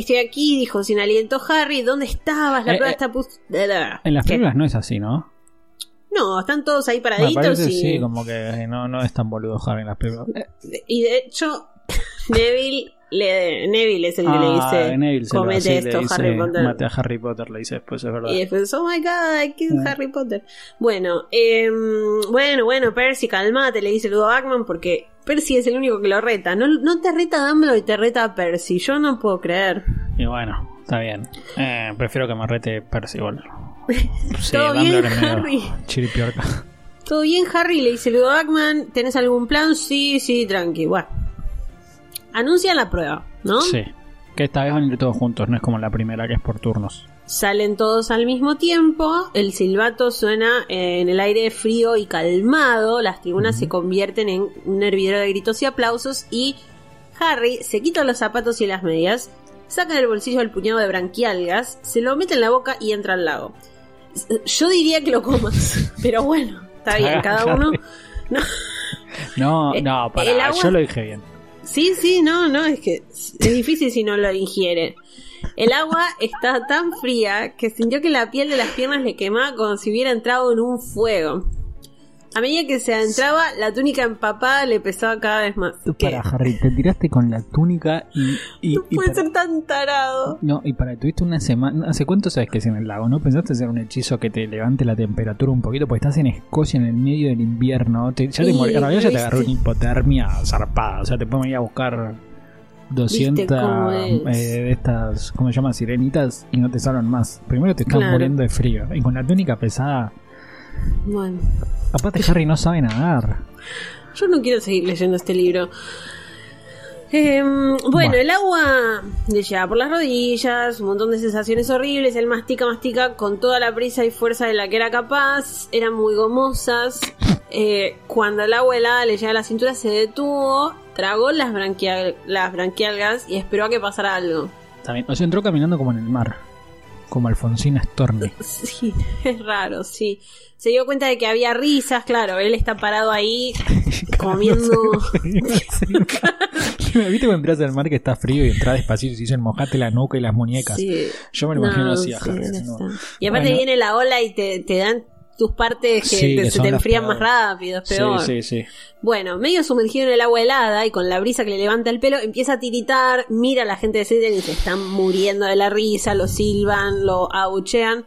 Estoy aquí, dijo sin aliento Harry. ¿Dónde estabas? La Eh, prueba eh, está pus- En las ¿Qué? películas no es así, ¿no? No, están todos ahí Me paraditos parece y, sí, como que no, no es tan boludo Harry en las películas. y de hecho Neville, le, Neville es el que le Ah, dice Neville se comete esto, dice, Harry Potter. Mate a Harry Potter, le dice después, es verdad. Y después, oh my god, ¿qué es Mm. Harry Potter? Bueno, em, bueno, bueno, Percy, calmate, le dice Ludo Backman, porque Percy es el único que lo reta. No, no te reta Dumbledore y te reta Percy. Yo no puedo creer. Y bueno, está bien. Eh, prefiero que me rete Percy igual. Sí, ¿Todo bien, Dumbledore Harry? chiripiorca. ¿Todo bien, Harry? Le dice Ludo Backman. ¿Tenés algún plan? Sí, sí, tranqui. Bueno. Anuncian la prueba, ¿no? Sí. Que esta vez van a ir todos juntos, no es como la primera que es por turnos. Salen todos al mismo tiempo, el silbato suena en el aire frío y calmado, las tribunas se convierten en un hervidero de gritos y aplausos y Harry se quita los zapatos y las medias, saca del bolsillo el puñado de branquialgas, se lo mete en la boca y entra al lago. Yo diría que lo comas, pero bueno, está bien, cada uno... No, No, Eh, no, para, agua- yo lo dije bien. Sí, sí, no, no, es que es difícil si no lo ingiere. El agua está tan fría que sintió que la piel de las piernas le quemaba como si hubiera entrado en un fuego. A medida que se adentraba, la túnica empapada le pesaba cada vez más. Para Harry, te tiraste con la túnica y. y, No y puede para- ser tan tarado. No, y para, tuviste una semana. ¿Hace cuánto sabes que es en el lago? ¿No pensaste hacer un hechizo que te levante la temperatura un poquito? Porque estás en Escocia en el medio del invierno. Te- ya te en realidad ya te agarró una hipotermia zarpada. O sea, te pueden ir a buscar 200 cómo es? eh, de estas, ¿cómo se llama? Sirenitas y no te salvan más. Primero te Claro. muriendo de frío. Y con la túnica pesada. Bueno. Aparte, Harry no sabe nadar. Yo no quiero seguir leyendo este libro. Em, bueno, Bueno. el agua le llega por las rodillas, un montón de sensaciones horribles. Él mastica, mastica con toda la prisa y fuerza de la que era capaz. Eran muy gomosas. Eh, cuando el agua helada le llega a la cintura, se detuvo, tragó las, branquial- las branquialgas y esperó a que pasara algo. También, o sea, entró caminando como en el mar. Como Alfonsina Storni. Sí, es raro, sí. Se dio cuenta de que había risas, claro. Él está parado ahí comiendo. ¿Viste cuando entras al mar que está frío y entras despacito y se dicen mojate la nuca y las muñecas? Sí. Yo me lo imagino No, así a sí, Harry, no. Y aparte Bueno. viene la ola y te, te dan tus partes que, Sí, te- que se te enfrían más rápido, es peor. Sí, sí, sí. Bueno, medio sumergido en el agua helada y con la brisa que le levanta el pelo, empieza a tiritar, mira a la gente de Slytherin y se están muriendo de la risa, lo silban, lo abuchean.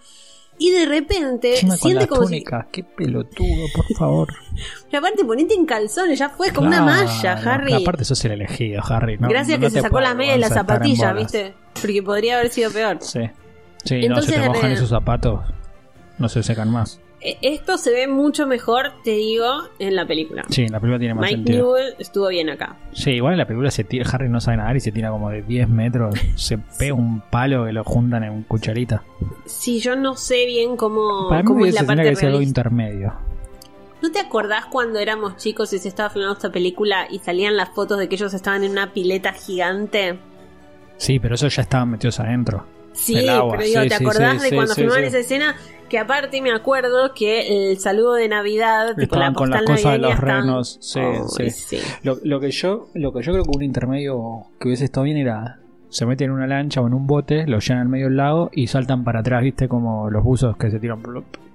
Y de repente con siente la como si. túnica, qué pelotudo, por favor. Pero aparte, ponete en calzones, ya fue como una Claro, malla, Harry. Aparte sos el elegido, Harry. No, Gracias no que se te sacó puede las medias y las zapatillas. ¿viste? Porque podría haber sido peor. Sí. Sí, no, Entonces, se te mojan eh, esos zapatos, no se secan más. E- Esto se ve mucho mejor, te digo, en la película. Sí, la película tiene más Mike sentido. Newell estuvo bien acá. Sí, igual en la película se tira, Harry no sabe nadar y se tira como de 10 metros, se pega un palo que lo juntan en cucharita. Sí, yo no sé bien cómo, Para mí cómo es la parte que algo intermedio. ¿No te acordás cuando éramos chicos y se estaba filmando esta película y salían las fotos de que ellos estaban en una pileta gigante? Sí, pero eso ya estaban metidos adentro. Sí, pero digo, sí, ¿te acordás sí, de cuando filmaban esa escena? Que aparte me acuerdo que el saludo de Navidad, tipo la con las cosas de los estaban- renos. Sí, sí. sí. Lo, lo que yo, lo que yo creo que un intermedio que hubiese estado bien era se meten en una lancha o en un bote, lo llenan al medio del lago y saltan para atrás, viste, como los buzos que se tiran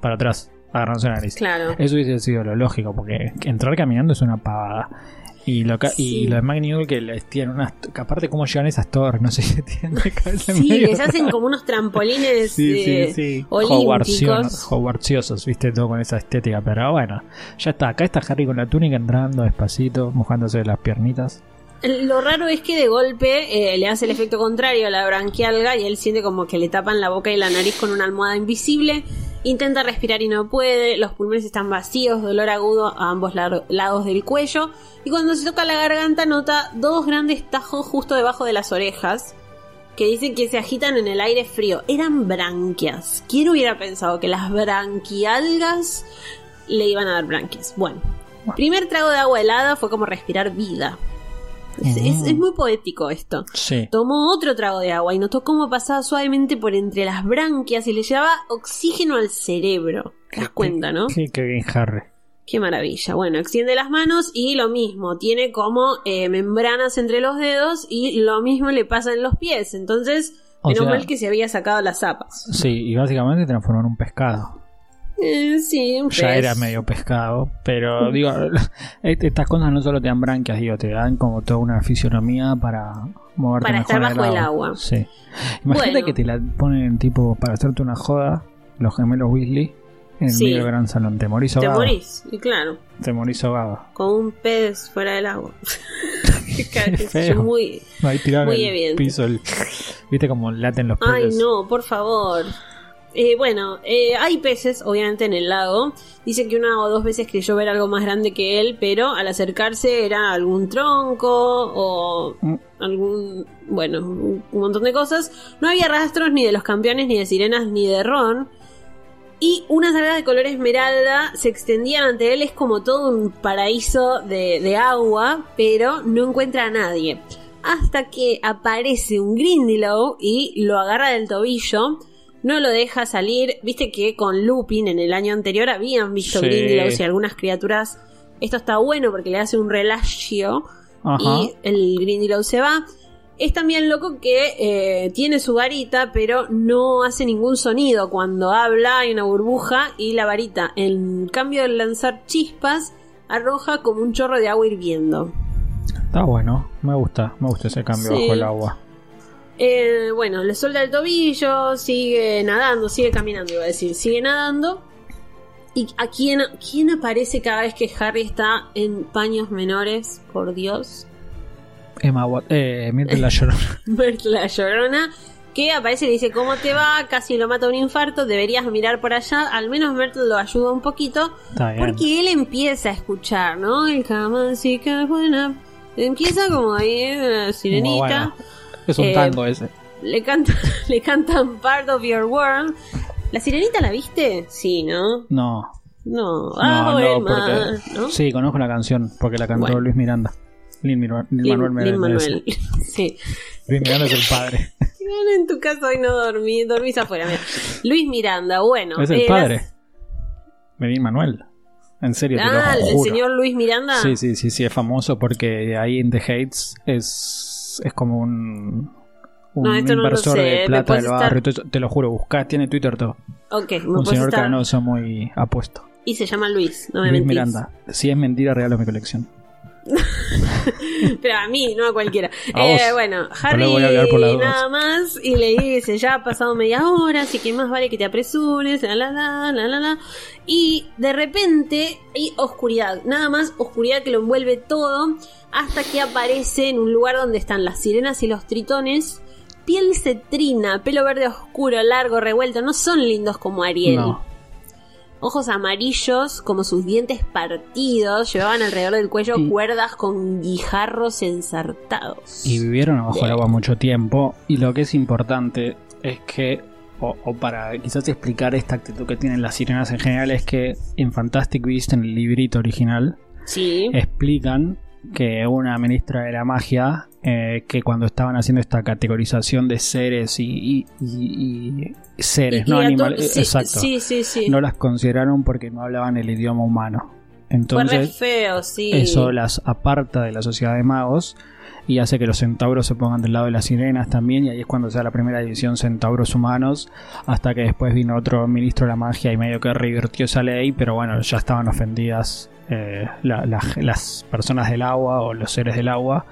para atrás, agarrándose la nariz. Claro. Eso hubiese sido lo lógico, porque entrar caminando es una pavada. Y lo, ca- Sí. y lo de que les tiran unas. que aparte, cómo llegan esas torres, no sé si tiran de cabeza Sí, medio. les hacen como unos trampolines Sí, eh, sí, sí. olímpicos. Hogwartsiosos, Hogwartsiosos, viste, todo con esa estética. Pero bueno, ya está. Acá está Harry con la túnica entrando despacito, mojándose las piernitas. Lo raro es que de golpe eh, le hace el efecto contrario a la branquialga y él siente como que le tapan la boca y la nariz con una almohada invisible. Intenta respirar y no puede, los pulmones están vacíos, dolor agudo a ambos lados del cuello. Y cuando se toca la garganta nota dos grandes tajos justo debajo de las orejas que dicen que se agitan en el aire frío. Eran branquias. ¿Quién hubiera pensado que las branquialgas le iban a dar branquias? Bueno, primer trago de agua helada fue como respirar vida. Es, es- es muy poético esto. Sí. Tomó otro trago de agua y notó cómo pasaba suavemente por entre las branquias y le llevaba oxígeno al cerebro. ¿Te das cuenta, no? Sí, qué bien, Harry. Qué maravilla. Bueno, extiende las manos y lo mismo. Tiene como eh, membranas entre los dedos y lo mismo le pasa en los pies. Entonces, O menos sea- mal que se había sacado las zapas. Sí, y básicamente transformó en un pescado. Eh, sí, un Ya pez. era medio pescado, pero digo, est- estas cosas no solo te dan branquias, digo, te dan como toda una fisionomía para moverte Para mejor estar bajo el agua. Sí. Imagínate Bueno. que te la ponen tipo para hacerte una joda, los gemelos Weasley, en el medio del gran salón. Te morís Te ahogado. morís, y claro, Te morís ahogado. con un pez fuera del agua. Feo. Muy... Ahí Muy el evidente. piso. el- ¿Viste cómo laten los peces? Ay, no, por favor. Eh, bueno, eh, hay peces, obviamente, en el lago. Dice que una o dos veces creyó ver algo más grande que él, pero al acercarse era algún tronco o Mm. algún. Bueno, un montón de cosas. No había rastros ni de los campeones, ni de sirenas, ni de Ron. Y unas algas de color esmeralda se extendían ante él. Es como todo un paraíso de, de agua, pero no encuentra a nadie. Hasta que aparece un Grindylow y lo agarra del tobillo. No lo deja salir. Viste que con Lupin en el año anterior habían visto Sí. Y algunas criaturas. Esto está bueno porque le hace un relagio Ajá. y el Grindylow se va. Es también loco que eh, tiene su varita, pero no hace ningún sonido. Cuando habla hay una burbuja y la varita, en cambio de lanzar chispas, arroja como un chorro de agua hirviendo. Está bueno, me gusta, me gusta ese cambio Sí. bajo el agua. Eh, bueno, le suelta el tobillo, sigue nadando, sigue caminando, iba a decir, sigue nadando. ¿Y a quién, quién aparece cada vez que Harry está en paños menores? Por Dios. Emma eh, la llorona. La Llorona, que aparece y le dice, ¿cómo te va? Casi lo mata un infarto, deberías mirar por allá. Al menos Myrtle lo ayuda un poquito. Porque él empieza a escuchar, ¿no? El cama sí que es buena. Empieza como ahí, una sirenita. Bueno. Es un Eh, tango ese. Le, canta, le cantan Part of Your World. ¿La sirenita la viste? Sí, ¿no? No. No. No, Ah, no, el porque- ¿no? Sí, conozco la canción porque la cantó Bueno. Luis Miranda. Lin, Mir- Lin Lin- Manuel Lin. Manuel. Sí. Luis Miranda es el padre. En tu caso hoy no dormí, dormís afuera. mira. Luis Miranda, bueno. es el eh, padre. Lin Manuel. En serio, te Ah, lo el juro. señor Luis Miranda. Sí, sí, sí, sí, es famoso porque ahí en The Hates es, es como un, un No, esto inversor de me plata del barrio. Te lo juro, buscá, tiene Twitter todo. Ok, me Un señor estar. canoso muy apuesto. Y se llama Luis, no me Luis mentís. Miranda. Si es mentira, regalo mi colección. Pero a mí, no a cualquiera. A Eh, bueno, Harry nada más y le dice, ya ha pasado media hora, así que más vale que te apresures, la la la, la la la. Y de repente hay oscuridad, nada más oscuridad que lo envuelve todo, hasta que aparece en un lugar donde están las sirenas y los tritones. Piel cetrina, pelo verde oscuro, largo, revuelto, no son lindos como Ariel. No. Ojos amarillos, como sus dientes partidos, llevaban alrededor del cuello cuerdas con guijarros ensartados. Y vivieron abajo del Bien. agua mucho tiempo. Y lo que es importante es que, o, o para quizás explicar esta actitud que tienen las sirenas en general, es que en Fantastic Beasts, en el librito original, Sí. explican que una ministra de la magia, eh, que cuando estaban haciendo esta categorización de seres y, y- y- y seres, no animales, sí, exacto, Sí, sí, sí. no las consideraron porque no hablaban el idioma humano. Entonces, feo, sí. eso las aparta de la sociedad de magos y hace que los centauros se pongan del lado de las sirenas también y ahí es cuando se da la primera división centauros humanos hasta que después vino otro ministro de la magia y medio que revirtió esa ley pero bueno ya estaban ofendidas eh, la- la- las personas del agua o los seres del agua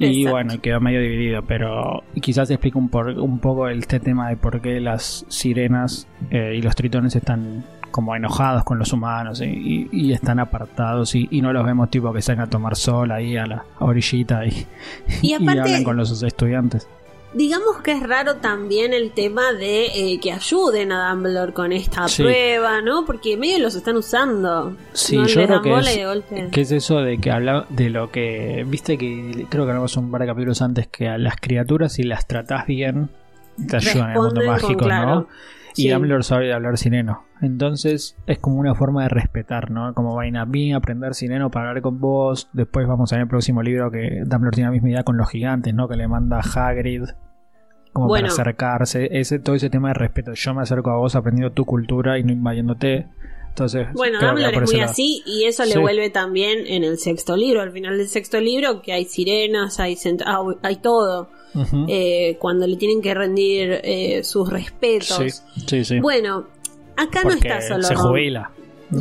y Exacto. bueno quedó medio dividido pero quizás explica un, por- un poco este tema de por qué las sirenas eh, y los tritones están como enojados con los humanos y, y- y están apartados y, y no los vemos tipo que salen a tomar sol ahí a la orillita y, aparte- hablan con los estudiantes. Digamos que es raro también el tema de eh, que ayuden a Dumbledore con esta Sí. prueba, ¿no? Porque medio los están usando. Sí, no yo creo que es, que es eso de que habla de lo que viste que creo que hablamos un par de capítulos antes que a las criaturas si las tratás bien te ayudan en el mundo Responden con mágico, claro. ¿no? Y. Dumbledore sabe hablar sireno. Entonces es como una forma de respetar, ¿no? Como vaina, a aprender sireno para hablar con vos. Después vamos a ver el próximo libro que Dumbledore tiene la misma idea con los gigantes, ¿no? Que le manda a Hagrid. Como Bueno. para acercarse. Ese, todo ese tema de respeto. Yo me acerco a vos aprendiendo tu cultura y no invadiéndote. Entonces, Bueno, Dumbledore es muy así y eso le vuelve también en el sexto libro, al final del sexto libro, que hay sirenas, hay, ah, hay todo. Eh, cuando le tienen que rendir eh, sus respetos. Sí, sí, sí. Bueno, acá no está solo se Ron, jubila.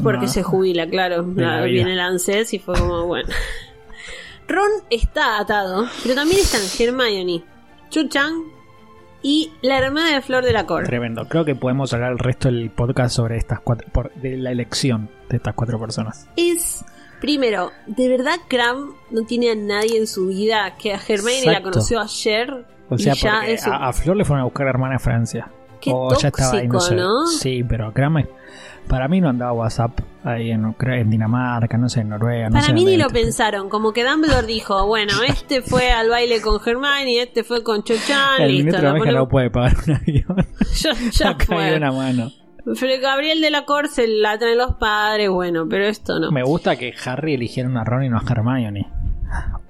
Porque No. se jubila, claro. La Ah. Viene el ANSES y fue como, bueno. Ron está atado, pero también están Hermione, Chu Chang y la hermana de Flor de la Corte. Tremendo. Creo que podemos hablar el resto del podcast sobre estas cuatro, por- de la elección de estas cuatro personas. Es, primero, ¿de verdad Cram no tiene a nadie en su vida que a Hermione la conoció ayer? O sea, y ya porque eso- a, a Flor le fueron a buscar a la hermana de Francia. Qué O ya estaba ahí, no tóxico, sé. ¿no? Sí, pero créame, para mí no andaba WhatsApp ahí en, Dinamarca, no sé, en Noruega. no Para sé mí ni lo este- pensaron, como que Dumbledore dijo, bueno, este fue al baile con Hermione, este fue con Cho Chang, El listo, de la magia ponemos- no puede pagar un avión. ya, ya caído fue. una mano. Gabriel de la Corte se la traen los padres, bueno, pero esto no. Me gusta que Harry eligiera a Ron y no a Hermione.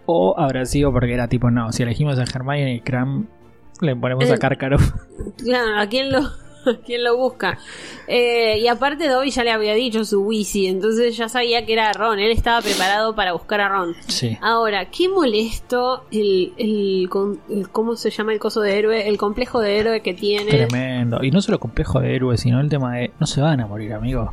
O habrá sido porque era tipo, no, si elegimos a Hermione y Cram, le ponemos Eh, a Karkaroff. Claro, ¿a quién lo, quién lo busca? Eh, y aparte Dobby ya le había dicho su Wisi, entonces ya sabía que era Ron, él estaba preparado para buscar a Ron. Sí. Ahora, qué molesto el, el, ¿cómo se llama el coso de héroe? El complejo de héroe que tiene. Tremendo. Y no solo complejo de héroes, sino el tema de no se van a morir, amigo.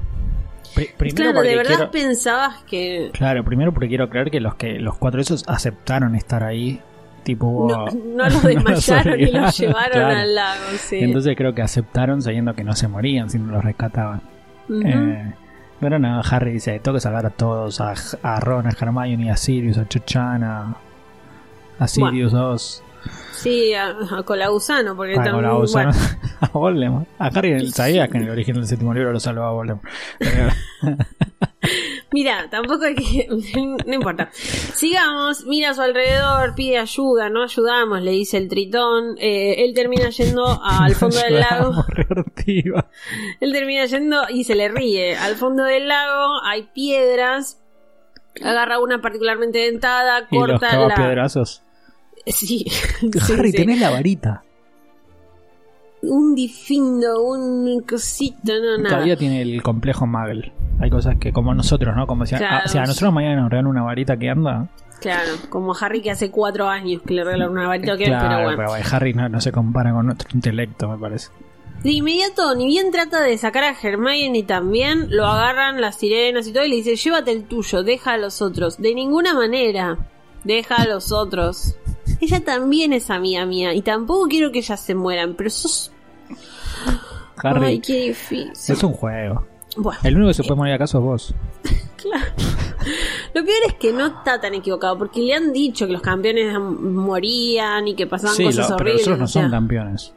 Pri- primero Claro, de verdad quiero- pensabas que Claro, primero porque quiero creer que los que los cuatro esos aceptaron estar ahí. Tipo, no, no los desmayaron y los llevaron claro. al lago. Sí. Entonces creo que aceptaron sabiendo que no se morían si no los rescataban. Eh, pero no, Harry dice, tengo que salvar a todos, a, a Ron, a Hermione, a Sirius, a Chuchan, a, Sirius 2. Sí, a, a Colagusano, porque tam- con la gusana- bueno, a Voldemort. A Harry sabía que en el origen del séptimo libro lo salvaba Voldemort. Pero- Mira, tampoco hay que. no importa. Sigamos, mira a su alrededor, pide ayuda, no ayudamos, le dice el tritón. Eh, él termina yendo al fondo del lago. Él termina yendo y se le ríe. Al fondo del lago hay piedras. Agarra una particularmente dentada, Y los corta cava la. piedrazos. Sí. Harry, sí, sí. tenés la varita. Un difindo, un cosito, no, nada. Todavía tiene el complejo Muggle. Hay cosas que, como nosotros, ¿no? Como si, a- Claro. a, si a nosotros mañana nos regalan una varita que anda. Claro, como Harry que hace cuatro años que le regalaron una varita, que claro, pero bueno. pero bueno, Harry no, no se compara con nuestro intelecto, me parece. De inmediato, ni bien trata de sacar a Hermione también, lo agarran las sirenas y todo y le dice, llévate el tuyo, deja a los otros. De ninguna manera, deja a los otros. Ella también es amiga mía y tampoco quiero que ellas se mueran, pero sos... Harry, Ay, qué difícil. es un juego. Bueno, El único que se puede morir acá sos vos. claro. Lo peor es que no está tan equivocado, porque le han dicho que los campeones morían y que pasaban Sí, cosas lo- pero horribles. nosotros no o sea. son campeones.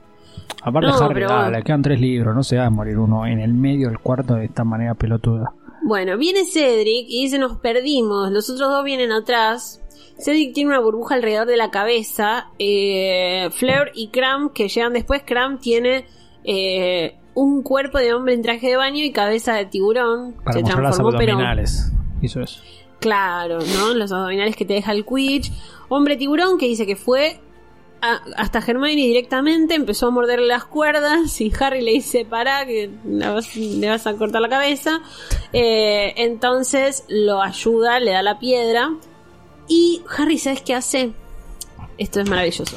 Aparte, No, Harry, pero ah, le quedan tres libros, no se va a morir uno en el medio del cuarto de esta manera pelotuda. Bueno, viene Cedric y dice nos perdimos, los otros dos vienen atrás. Cedric tiene una burbuja alrededor de la cabeza. Eh, Fleur y Cram, que llegan después, Cram tiene eh, un cuerpo de hombre en traje de baño y cabeza de tiburón. Para Se las transformó, pero abdominales. Hizo eso. claro, ¿no? Los abdominales que te deja el Quidditch. Hombre tiburón que dice que fue a- hasta Hermione directamente, empezó a morderle las cuerdas y Harry le dice, para que vas- le vas a cortar la cabeza. Eh, entonces lo ayuda, le da la piedra y Harry, ¿sabes qué hace? Esto es maravilloso.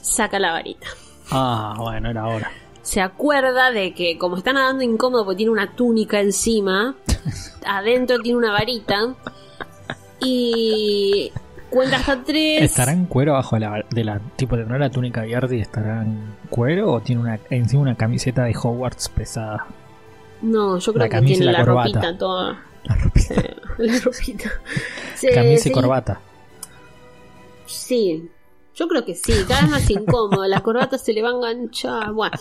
Saca la varita. Ah, bueno, era ahora. Se acuerda de que como está nadando incómodo porque tiene una túnica encima, adentro tiene una varita y cuenta hasta tres. ¿Estará en cuero abajo de la, de la tipo tendrá la túnica abierta y estará en cuero o tiene una encima una camiseta de Hogwarts pesada? No, yo creo La que tiene la la, ropita toda. La ropita. La ropita. Camisa y corbata. Sí. Yo creo que sí, cada vez más incómodo, la corbata se le va a enganchar. Bueno,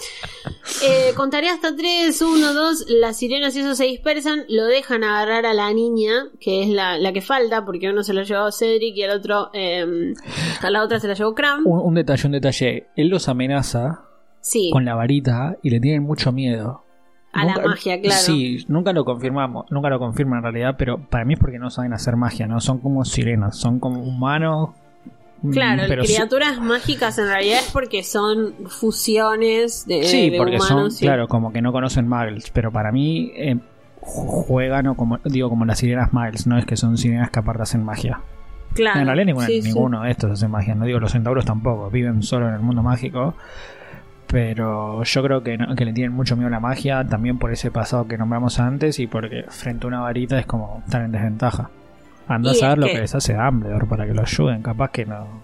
eh, contaré hasta tres, uno, dos, las sirenas y eso se dispersan, lo dejan agarrar a la niña, que es la, la que falta, porque uno se la llevó Cedric y al otro, eh, a la otra se la llevó Cram. Un, un detalle, un detalle. Él los amenaza Sí, con la varita y le tienen mucho miedo. a la magia, claro. Sí, nunca lo confirmamos, nunca lo confirman en realidad, pero para mí es porque no saben hacer magia, ¿no? Son como sirenas, son como humanos. Mm, Claro, pero sí- criaturas mágicas en realidad es porque son fusiones de, Sí, de porque son, humanos. sí. claro, como que no conocen muggles, pero para mí eh, ju- juegan o como, digo, como las sirenas muggles, no es que son sirenas que aparte hacen magia. Claro, en realidad ninguna- sí. ninguno de estos hace magia, no digo los centauros tampoco, viven solo en el mundo mágico. Pero yo creo que, no- que le tienen mucho miedo a la magia, también por ese pasado que nombramos antes y porque frente a una varita es como estar en desventaja. Andá a saber lo que- que les hace Dumbledore para que lo ayuden, capaz que no.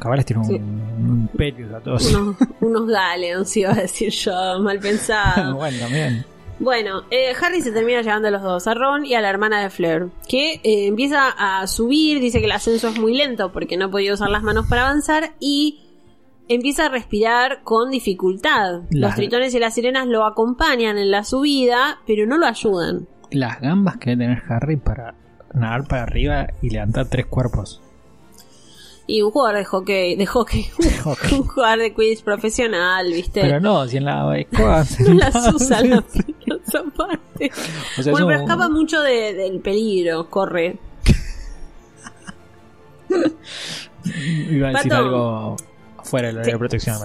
Capaz les tiene un, Sí. un a todos. Unos, unos Galeons, iba a decir yo, mal pensado. bueno, también. Bueno, eh, Harry se termina llevando a los dos, a Ron y a la hermana de Fleur, que eh, empieza a subir, dice que el ascenso es muy lento porque no ha podido usar las manos para avanzar y empieza a respirar con dificultad. Los tritones y las sirenas lo acompañan en la subida, pero no lo ayudan. Las gambas que debe tener Harry para nadar para arriba y levantar tres cuerpos. Y un jugador de hockey, de hockey, hockey. un jugador de quiz profesional, ¿viste? Pero no, si en la se no las usa las piernas aparte. O sea, bueno, pero un- escapa mucho de- del peligro, corre. Iba a decir Pato. algo fuera de la Sí. de protección,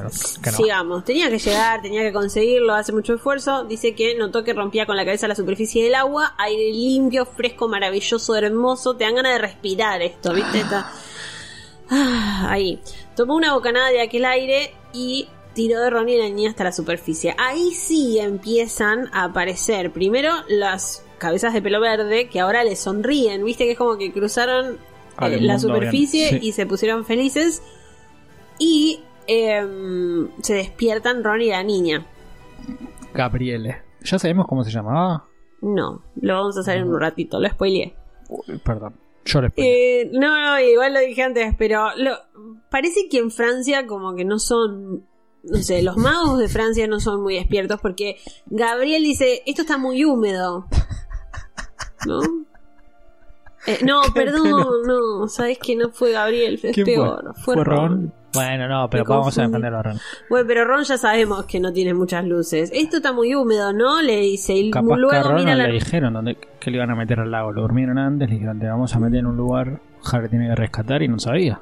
que no. Sigamos, tenía que llegar, tenía que conseguirlo, hace mucho esfuerzo. Dice que notó que rompía con la cabeza la superficie del agua, aire limpio, fresco, maravilloso, hermoso. Te dan ganas de respirar esto, ¿viste? Está- Ah, ahí. Tomó una bocanada de aquel aire y tiró de Ron y la niña hasta la superficie. Ahí sí empiezan a aparecer primero las cabezas de pelo verde que ahora le sonríen, ¿viste? Que es como que cruzaron Al eh, la superficie sí. y se pusieron felices. Y em, se despiertan Ron y la niña. Gabriele. ¿Ya sabemos cómo se llamaba? No, lo vamos a hacer en un ratito, lo spoileé. Perdón. Yo les Eh, no, no, igual lo dije antes, pero lo- parece que en Francia como que no son, no sé, los magos de Francia no son muy despiertos porque Gabriel dice, esto está muy húmedo. ¿No? Eh, no, perdón, no, sabes que no fue Gabriel, es ¿Quién peor, fue, ¿Fue Ron. Ron? Bueno, no, pero vamos a confundí. defender a Ron. Bueno, pero Ron ya sabemos que no tiene muchas luces. Esto está muy húmedo, ¿no? Le dice, y Capaz que a luego Ron mira no la... le dijeron dónde, que le iban a meter al lago. Lo durmieron antes, le dijeron, te vamos a meter en un lugar, Harry tiene que rescatar y no sabía.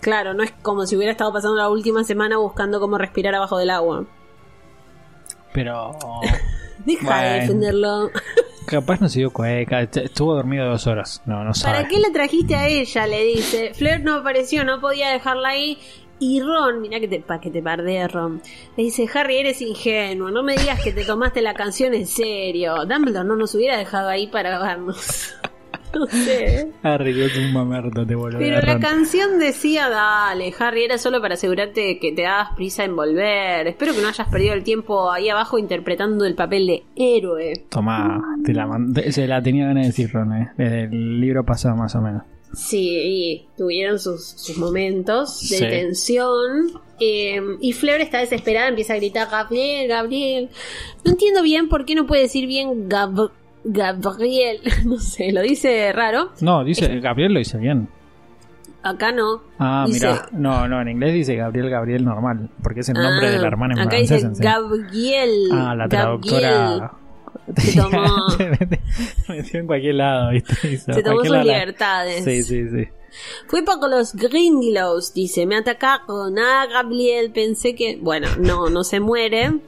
Claro, no es como si hubiera estado pasando la última semana buscando cómo respirar abajo del agua. Pero Deja de defenderlo. Capaz no se dio cueca, est- estuvo dormido dos horas. No, no sabe. ¿Para qué la trajiste a ella? Le dice. Fleur no apareció, no podía dejarla ahí. Y Ron, mira que te, pa' que te pardee Ron. Le dice, Harry, eres ingenuo, no me digas que te tomaste la canción en serio. Dumbledore no nos hubiera dejado ahí para vernos. no sé. Harry, es un mamerto, te vuelve Pero la canción decía, dale, Harry, era solo para asegurarte que te dabas prisa en volver. Espero que no hayas perdido el tiempo ahí abajo interpretando el papel de héroe. Tomá, te la mandé- se la tenía ganas de decir Ron, eh, desde el libro pasado más o menos. Sí, y tuvieron sus, sus momentos de Sí. tensión. eh, y Fleur está desesperada, empieza a gritar, Gabriel, Gabriel. No entiendo bien por qué no puede decir bien Gab- Gabriel. No sé, lo dice raro. No, dice, Gabriel lo dice bien. Acá no. Ah, Dice- mira, no, no, en inglés dice Gabriel Gabriel normal, porque es el nombre Ah, de la hermana en Acá francés. dice. Gabriel. Ah, la traductora. Se tomó- metió- en cualquier lado, ¿viste? Se tomó sus lado. libertades. Sí, sí, sí. Fue para los Grindylows, dice. Me atacaron. Ah, Gabriel, pensé que. Bueno, no, no se muere.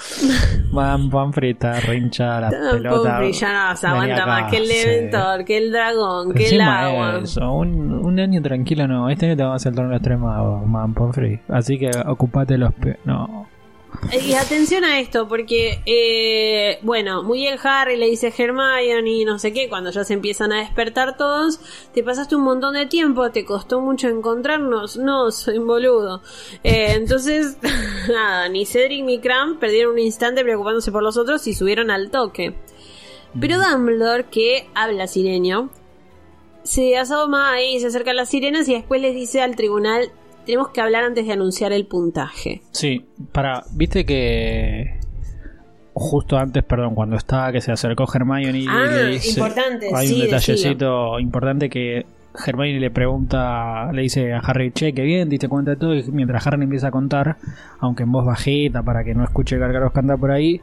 Van, rincha, la pelota. Pobre, ya no se Vení aguanta acá, más. Que el sí. Dementor, que el dragón, que el agua. eso, un, un año tranquilo no. Este año te vamos a hacer el torneo extremo, man, Pomfrey. Así que ocupate los pe... No. Y atención a esto, porque, eh, bueno, muy bien Harry le dice Hermione y no sé qué, cuando ya se empiezan a despertar todos, te pasaste un montón de tiempo, te costó mucho encontrarnos, no, soy un boludo. Eh, entonces, nada, ni Cedric ni Cram perdieron un instante preocupándose por los otros y subieron al toque. Pero Dumbledore, que habla sirenio, se asoma ahí, se acerca a las sirenas y después les dice al tribunal, tenemos que hablar antes de anunciar el puntaje. Sí, para, viste que justo antes, perdón, cuando estaba que se acercó Hermione y Ah, le dice, importante, hay sí, un detallecito importante que Hermione le pregunta, le dice a Harry, che, qué bien, diste cuenta de todo, y mientras Harry empieza a contar, aunque en voz bajita para que no escuche Gargaros cantar por ahí,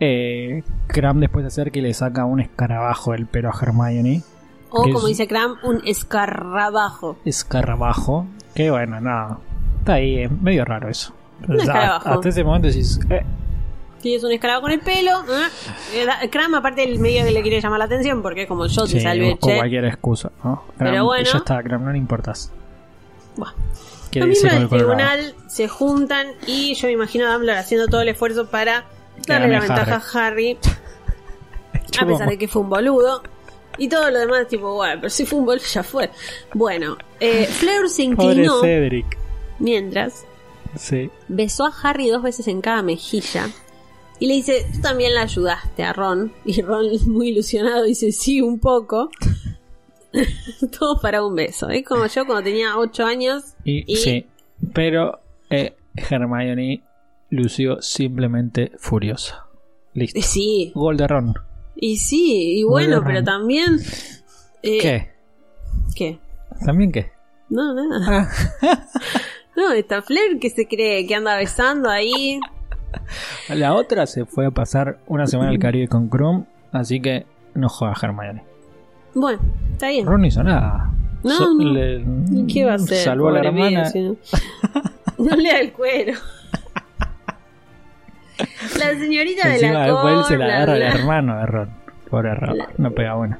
eh, Cram después se acerca y le saca un escarabajo del pelo a Hermione. O Que como es- dice Cram, un escarabajo. Escarabajo, que bueno, nada, está ahí, es medio raro eso. Un hasta ese momento decís, eh, Tienes un escarabajo en el pelo. ¿eh? Eh, da- Cram, aparte, el medio que le quiere llamar la atención porque es como yo te Sí, che. cualquier excusa, ¿no? Pero bueno. Ya está, Cram, no le importas. ¿Qué Los miembros con del colorado? tribunal se juntan y yo me imagino a Dumbledore haciendo todo el esfuerzo para darle la ventaja a Harry, a pesar de que fue un boludo. Y todo lo demás, tipo, bueno, pero si fue un boludo, ya fue. Bueno, eh, Fleur se Pobre inclinó Cedric. mientras Sí. besó a Harry dos veces en cada mejilla y le dice, tú también la ayudaste a Ron. Y Ron, muy ilusionado, dice, sí, un poco. Todo para un beso. Es como yo cuando tenía 8 años. Y, Y- sí. Pero eh, Hermione lució simplemente furiosa. Listo. Sí, Gol de Ron. Y sí, y bueno, bien, pero también... eh, ¿Qué? ¿Qué? ¿También qué? No, nada. Ah. No, esta Flair que se cree que anda besando ahí. La otra se fue a pasar una semana al Caribe con Krum, así que no juega Hermione. Bueno, está bien. Ron no hizo nada. No, So- no. le- ¿Y qué va a hacer? Salvó a la hermana. no. no le da el cuero. La señorita de la después él se la agarra bla. hermano de Ron. Pobre Ron. No pega bueno.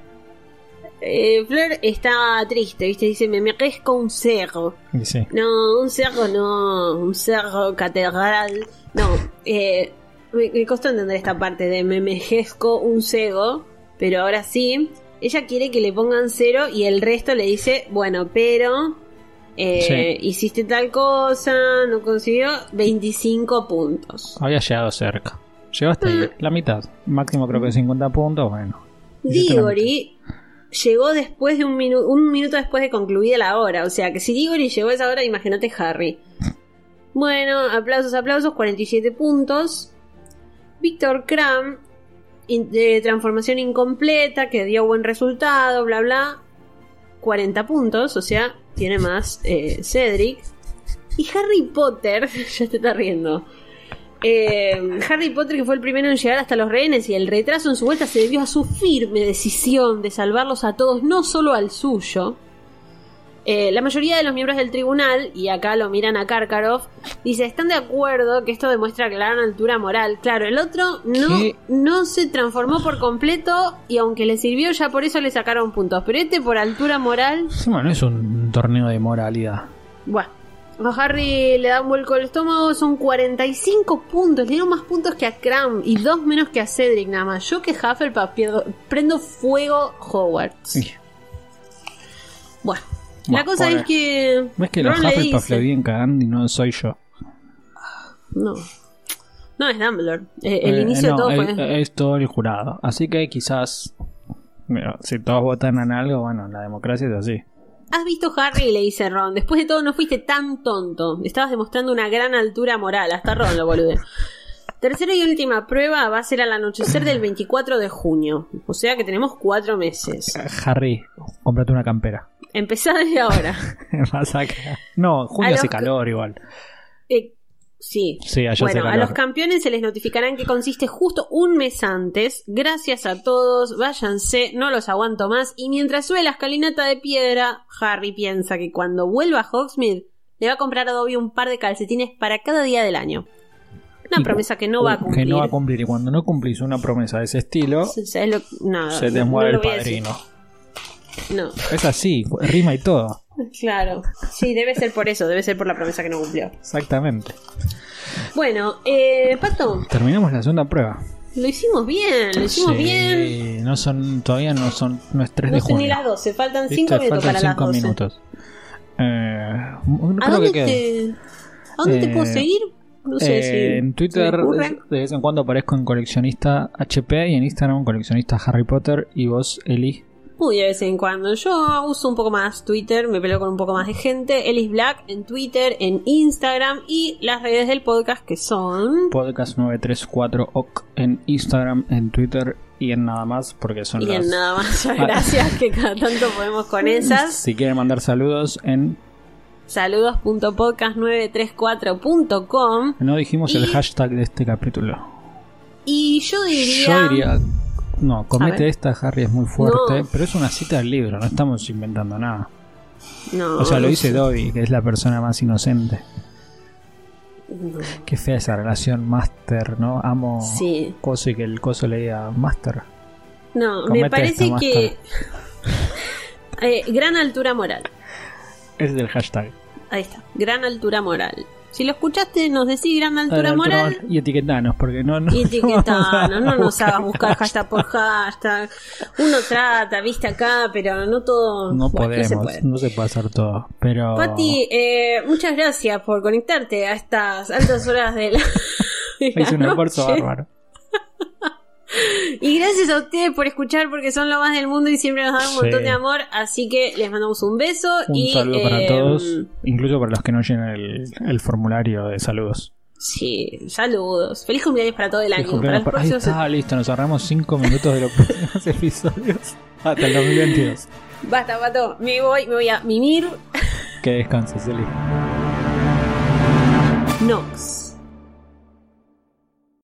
Eh, Fleur está triste, ¿viste? Dice, me merezco un cerro. Sí. No, un cerro no, un cerro catedral. No, eh, me, me costó entender esta parte de me merezco un cego, pero ahora sí. Ella quiere que le pongan cero y el resto le dice, bueno, pero eh, hiciste tal cosa, no consiguió 25 puntos. Había llegado cerca. Mm. ahí, la mitad. Máximo creo que 50 puntos, bueno. Diggory llegó después de un minuto, un minuto después de concluida la hora. O sea que si Diggory llegó a esa hora, imagínate Harry. Bueno, aplausos, aplausos, 47 puntos. Víctor Kram, de transformación incompleta, que dio buen resultado, bla, bla. 40 puntos, o sea, tiene más eh, Cedric. Y Harry Potter, ya te está riendo. Eh, Harry Potter, que fue el primero en llegar hasta los rehenes y el retraso en su vuelta se debió a su firme decisión de salvarlos a todos, no solo al suyo. Eh, la mayoría de los miembros del tribunal, y acá lo miran a Karkaroff, dice, están de acuerdo que esto demuestra gran altura moral. Claro, el otro no, ¿Qué? no se transformó por completo y aunque le sirvió ya por eso le sacaron puntos. Pero este por altura moral, Encima no es un torneo de moralidad. bueno. A Harry le da un vuelco al estómago, son 45 puntos, le dieron más puntos que a Cram y dos menos que a Cedric nada más. Yo que Hufflepuff pierdo, prendo fuego Hogwarts. Sí. Bueno, Bueno, la cosa es que... ¿Ves que los Hufflepuff le vienen cagando y no soy yo? No. No es Dumbledore. Eh, el Eh, inicio no, de todo fue. es todo el jurado. Así que quizás. mira, si todos votan en algo, bueno, la democracia es así. ¿Has visto Harry? Le dice Ron. Después de todo, no fuiste tan tonto. Estabas demostrando una gran altura moral. Hasta Ron lo bolude. Tercera y última prueba va a ser al anochecer del 24 de junio. O sea que tenemos cuatro meses. Harry, cómprate una campera. Empezá desde ahora. No, junio hace calor igual. Eh, sí. Sí, allá Bueno, a los campeones se les notificarán que consiste justo un mes antes. Gracias a todos, váyanse, no los aguanto más. Y mientras sube la escalinata de piedra, Harry piensa que cuando vuelva a Hogsmeade le va a comprar a Dobby un par de calcetines para cada día del año. Una promesa que no va a Que cumplir. no va a cumplir. Y cuando no cumplís una promesa de ese estilo, Se- se- es lo- no, se te no mueve lo el padrino. No, Es así, rima y todo. claro. Sí, debe ser por eso, debe ser por la promesa que no cumplió. Exactamente. Bueno, eh, Pato, Terminamos la segunda prueba. lo hicimos bien, lo hicimos Sí, bien. No son, todavía no son, no es 3 No de son junio. ni las 12, faltan ¿Viste? 5 minutos Faltan para las cinco 12. minutos. Eh, no ¿A dónde, que te, ¿A dónde te Eh, puedo seguir? No sé Eh, si. en Twitter de vez en cuando aparezco en coleccionista HP y en Instagram coleccionista Harry Potter y vos Eli Muy de vez en cuando. Yo uso un poco más Twitter, me peleo con un poco más de gente. Ellis Black en Twitter, en Instagram y las redes del podcast que son. podcast 934 OC en Instagram, en Twitter y en nada más porque son Y las en nada más, Ah. gracias que cada tanto podemos con esas. Si quieren mandar saludos en Saludos.podcast934.com. no dijimos el hashtag de este capítulo. Y yo diría. Yo diría no, comete esta Harry es muy fuerte, No. pero es una cita del libro, no estamos inventando nada. No, O sea, lo dice. Dobby, que es la persona más inocente. No. Qué fea esa relación Master, ¿no? Amo Sí. Coso y que el Coso le diga Master. No, Comete me parece esta, que. Eh, gran altura moral. Es del hashtag. Ahí está. Gran altura moral. Si lo escuchaste, nos decís gran altura moral. Y etiquetanos, porque no. no Y etiquetanos, no nos hagas buscar hashtag por hashtag. Uno trata, viste acá, pero no todo. No bueno, podemos, se no se, puede hacer todo. Pero. Pati, eh, muchas gracias por conectarte a estas altas horas de la. de la hice un esfuerzo bárbaro. Y gracias a ustedes por escuchar porque son lo más del mundo y siempre nos dan un Sí. montón de amor. Así que les mandamos un beso Un y saludo para eh, todos, incluso para los que no llenan el, el formulario de saludos. Sí, saludos. Feliz cumpleaños para todo el año. Para Ahí está, listo, nos ahorramos 5 minutos de los próximos episodios hasta el 2022. Basta, pato. Me voy, me voy a mimir. Que descanses, Eli. Nox.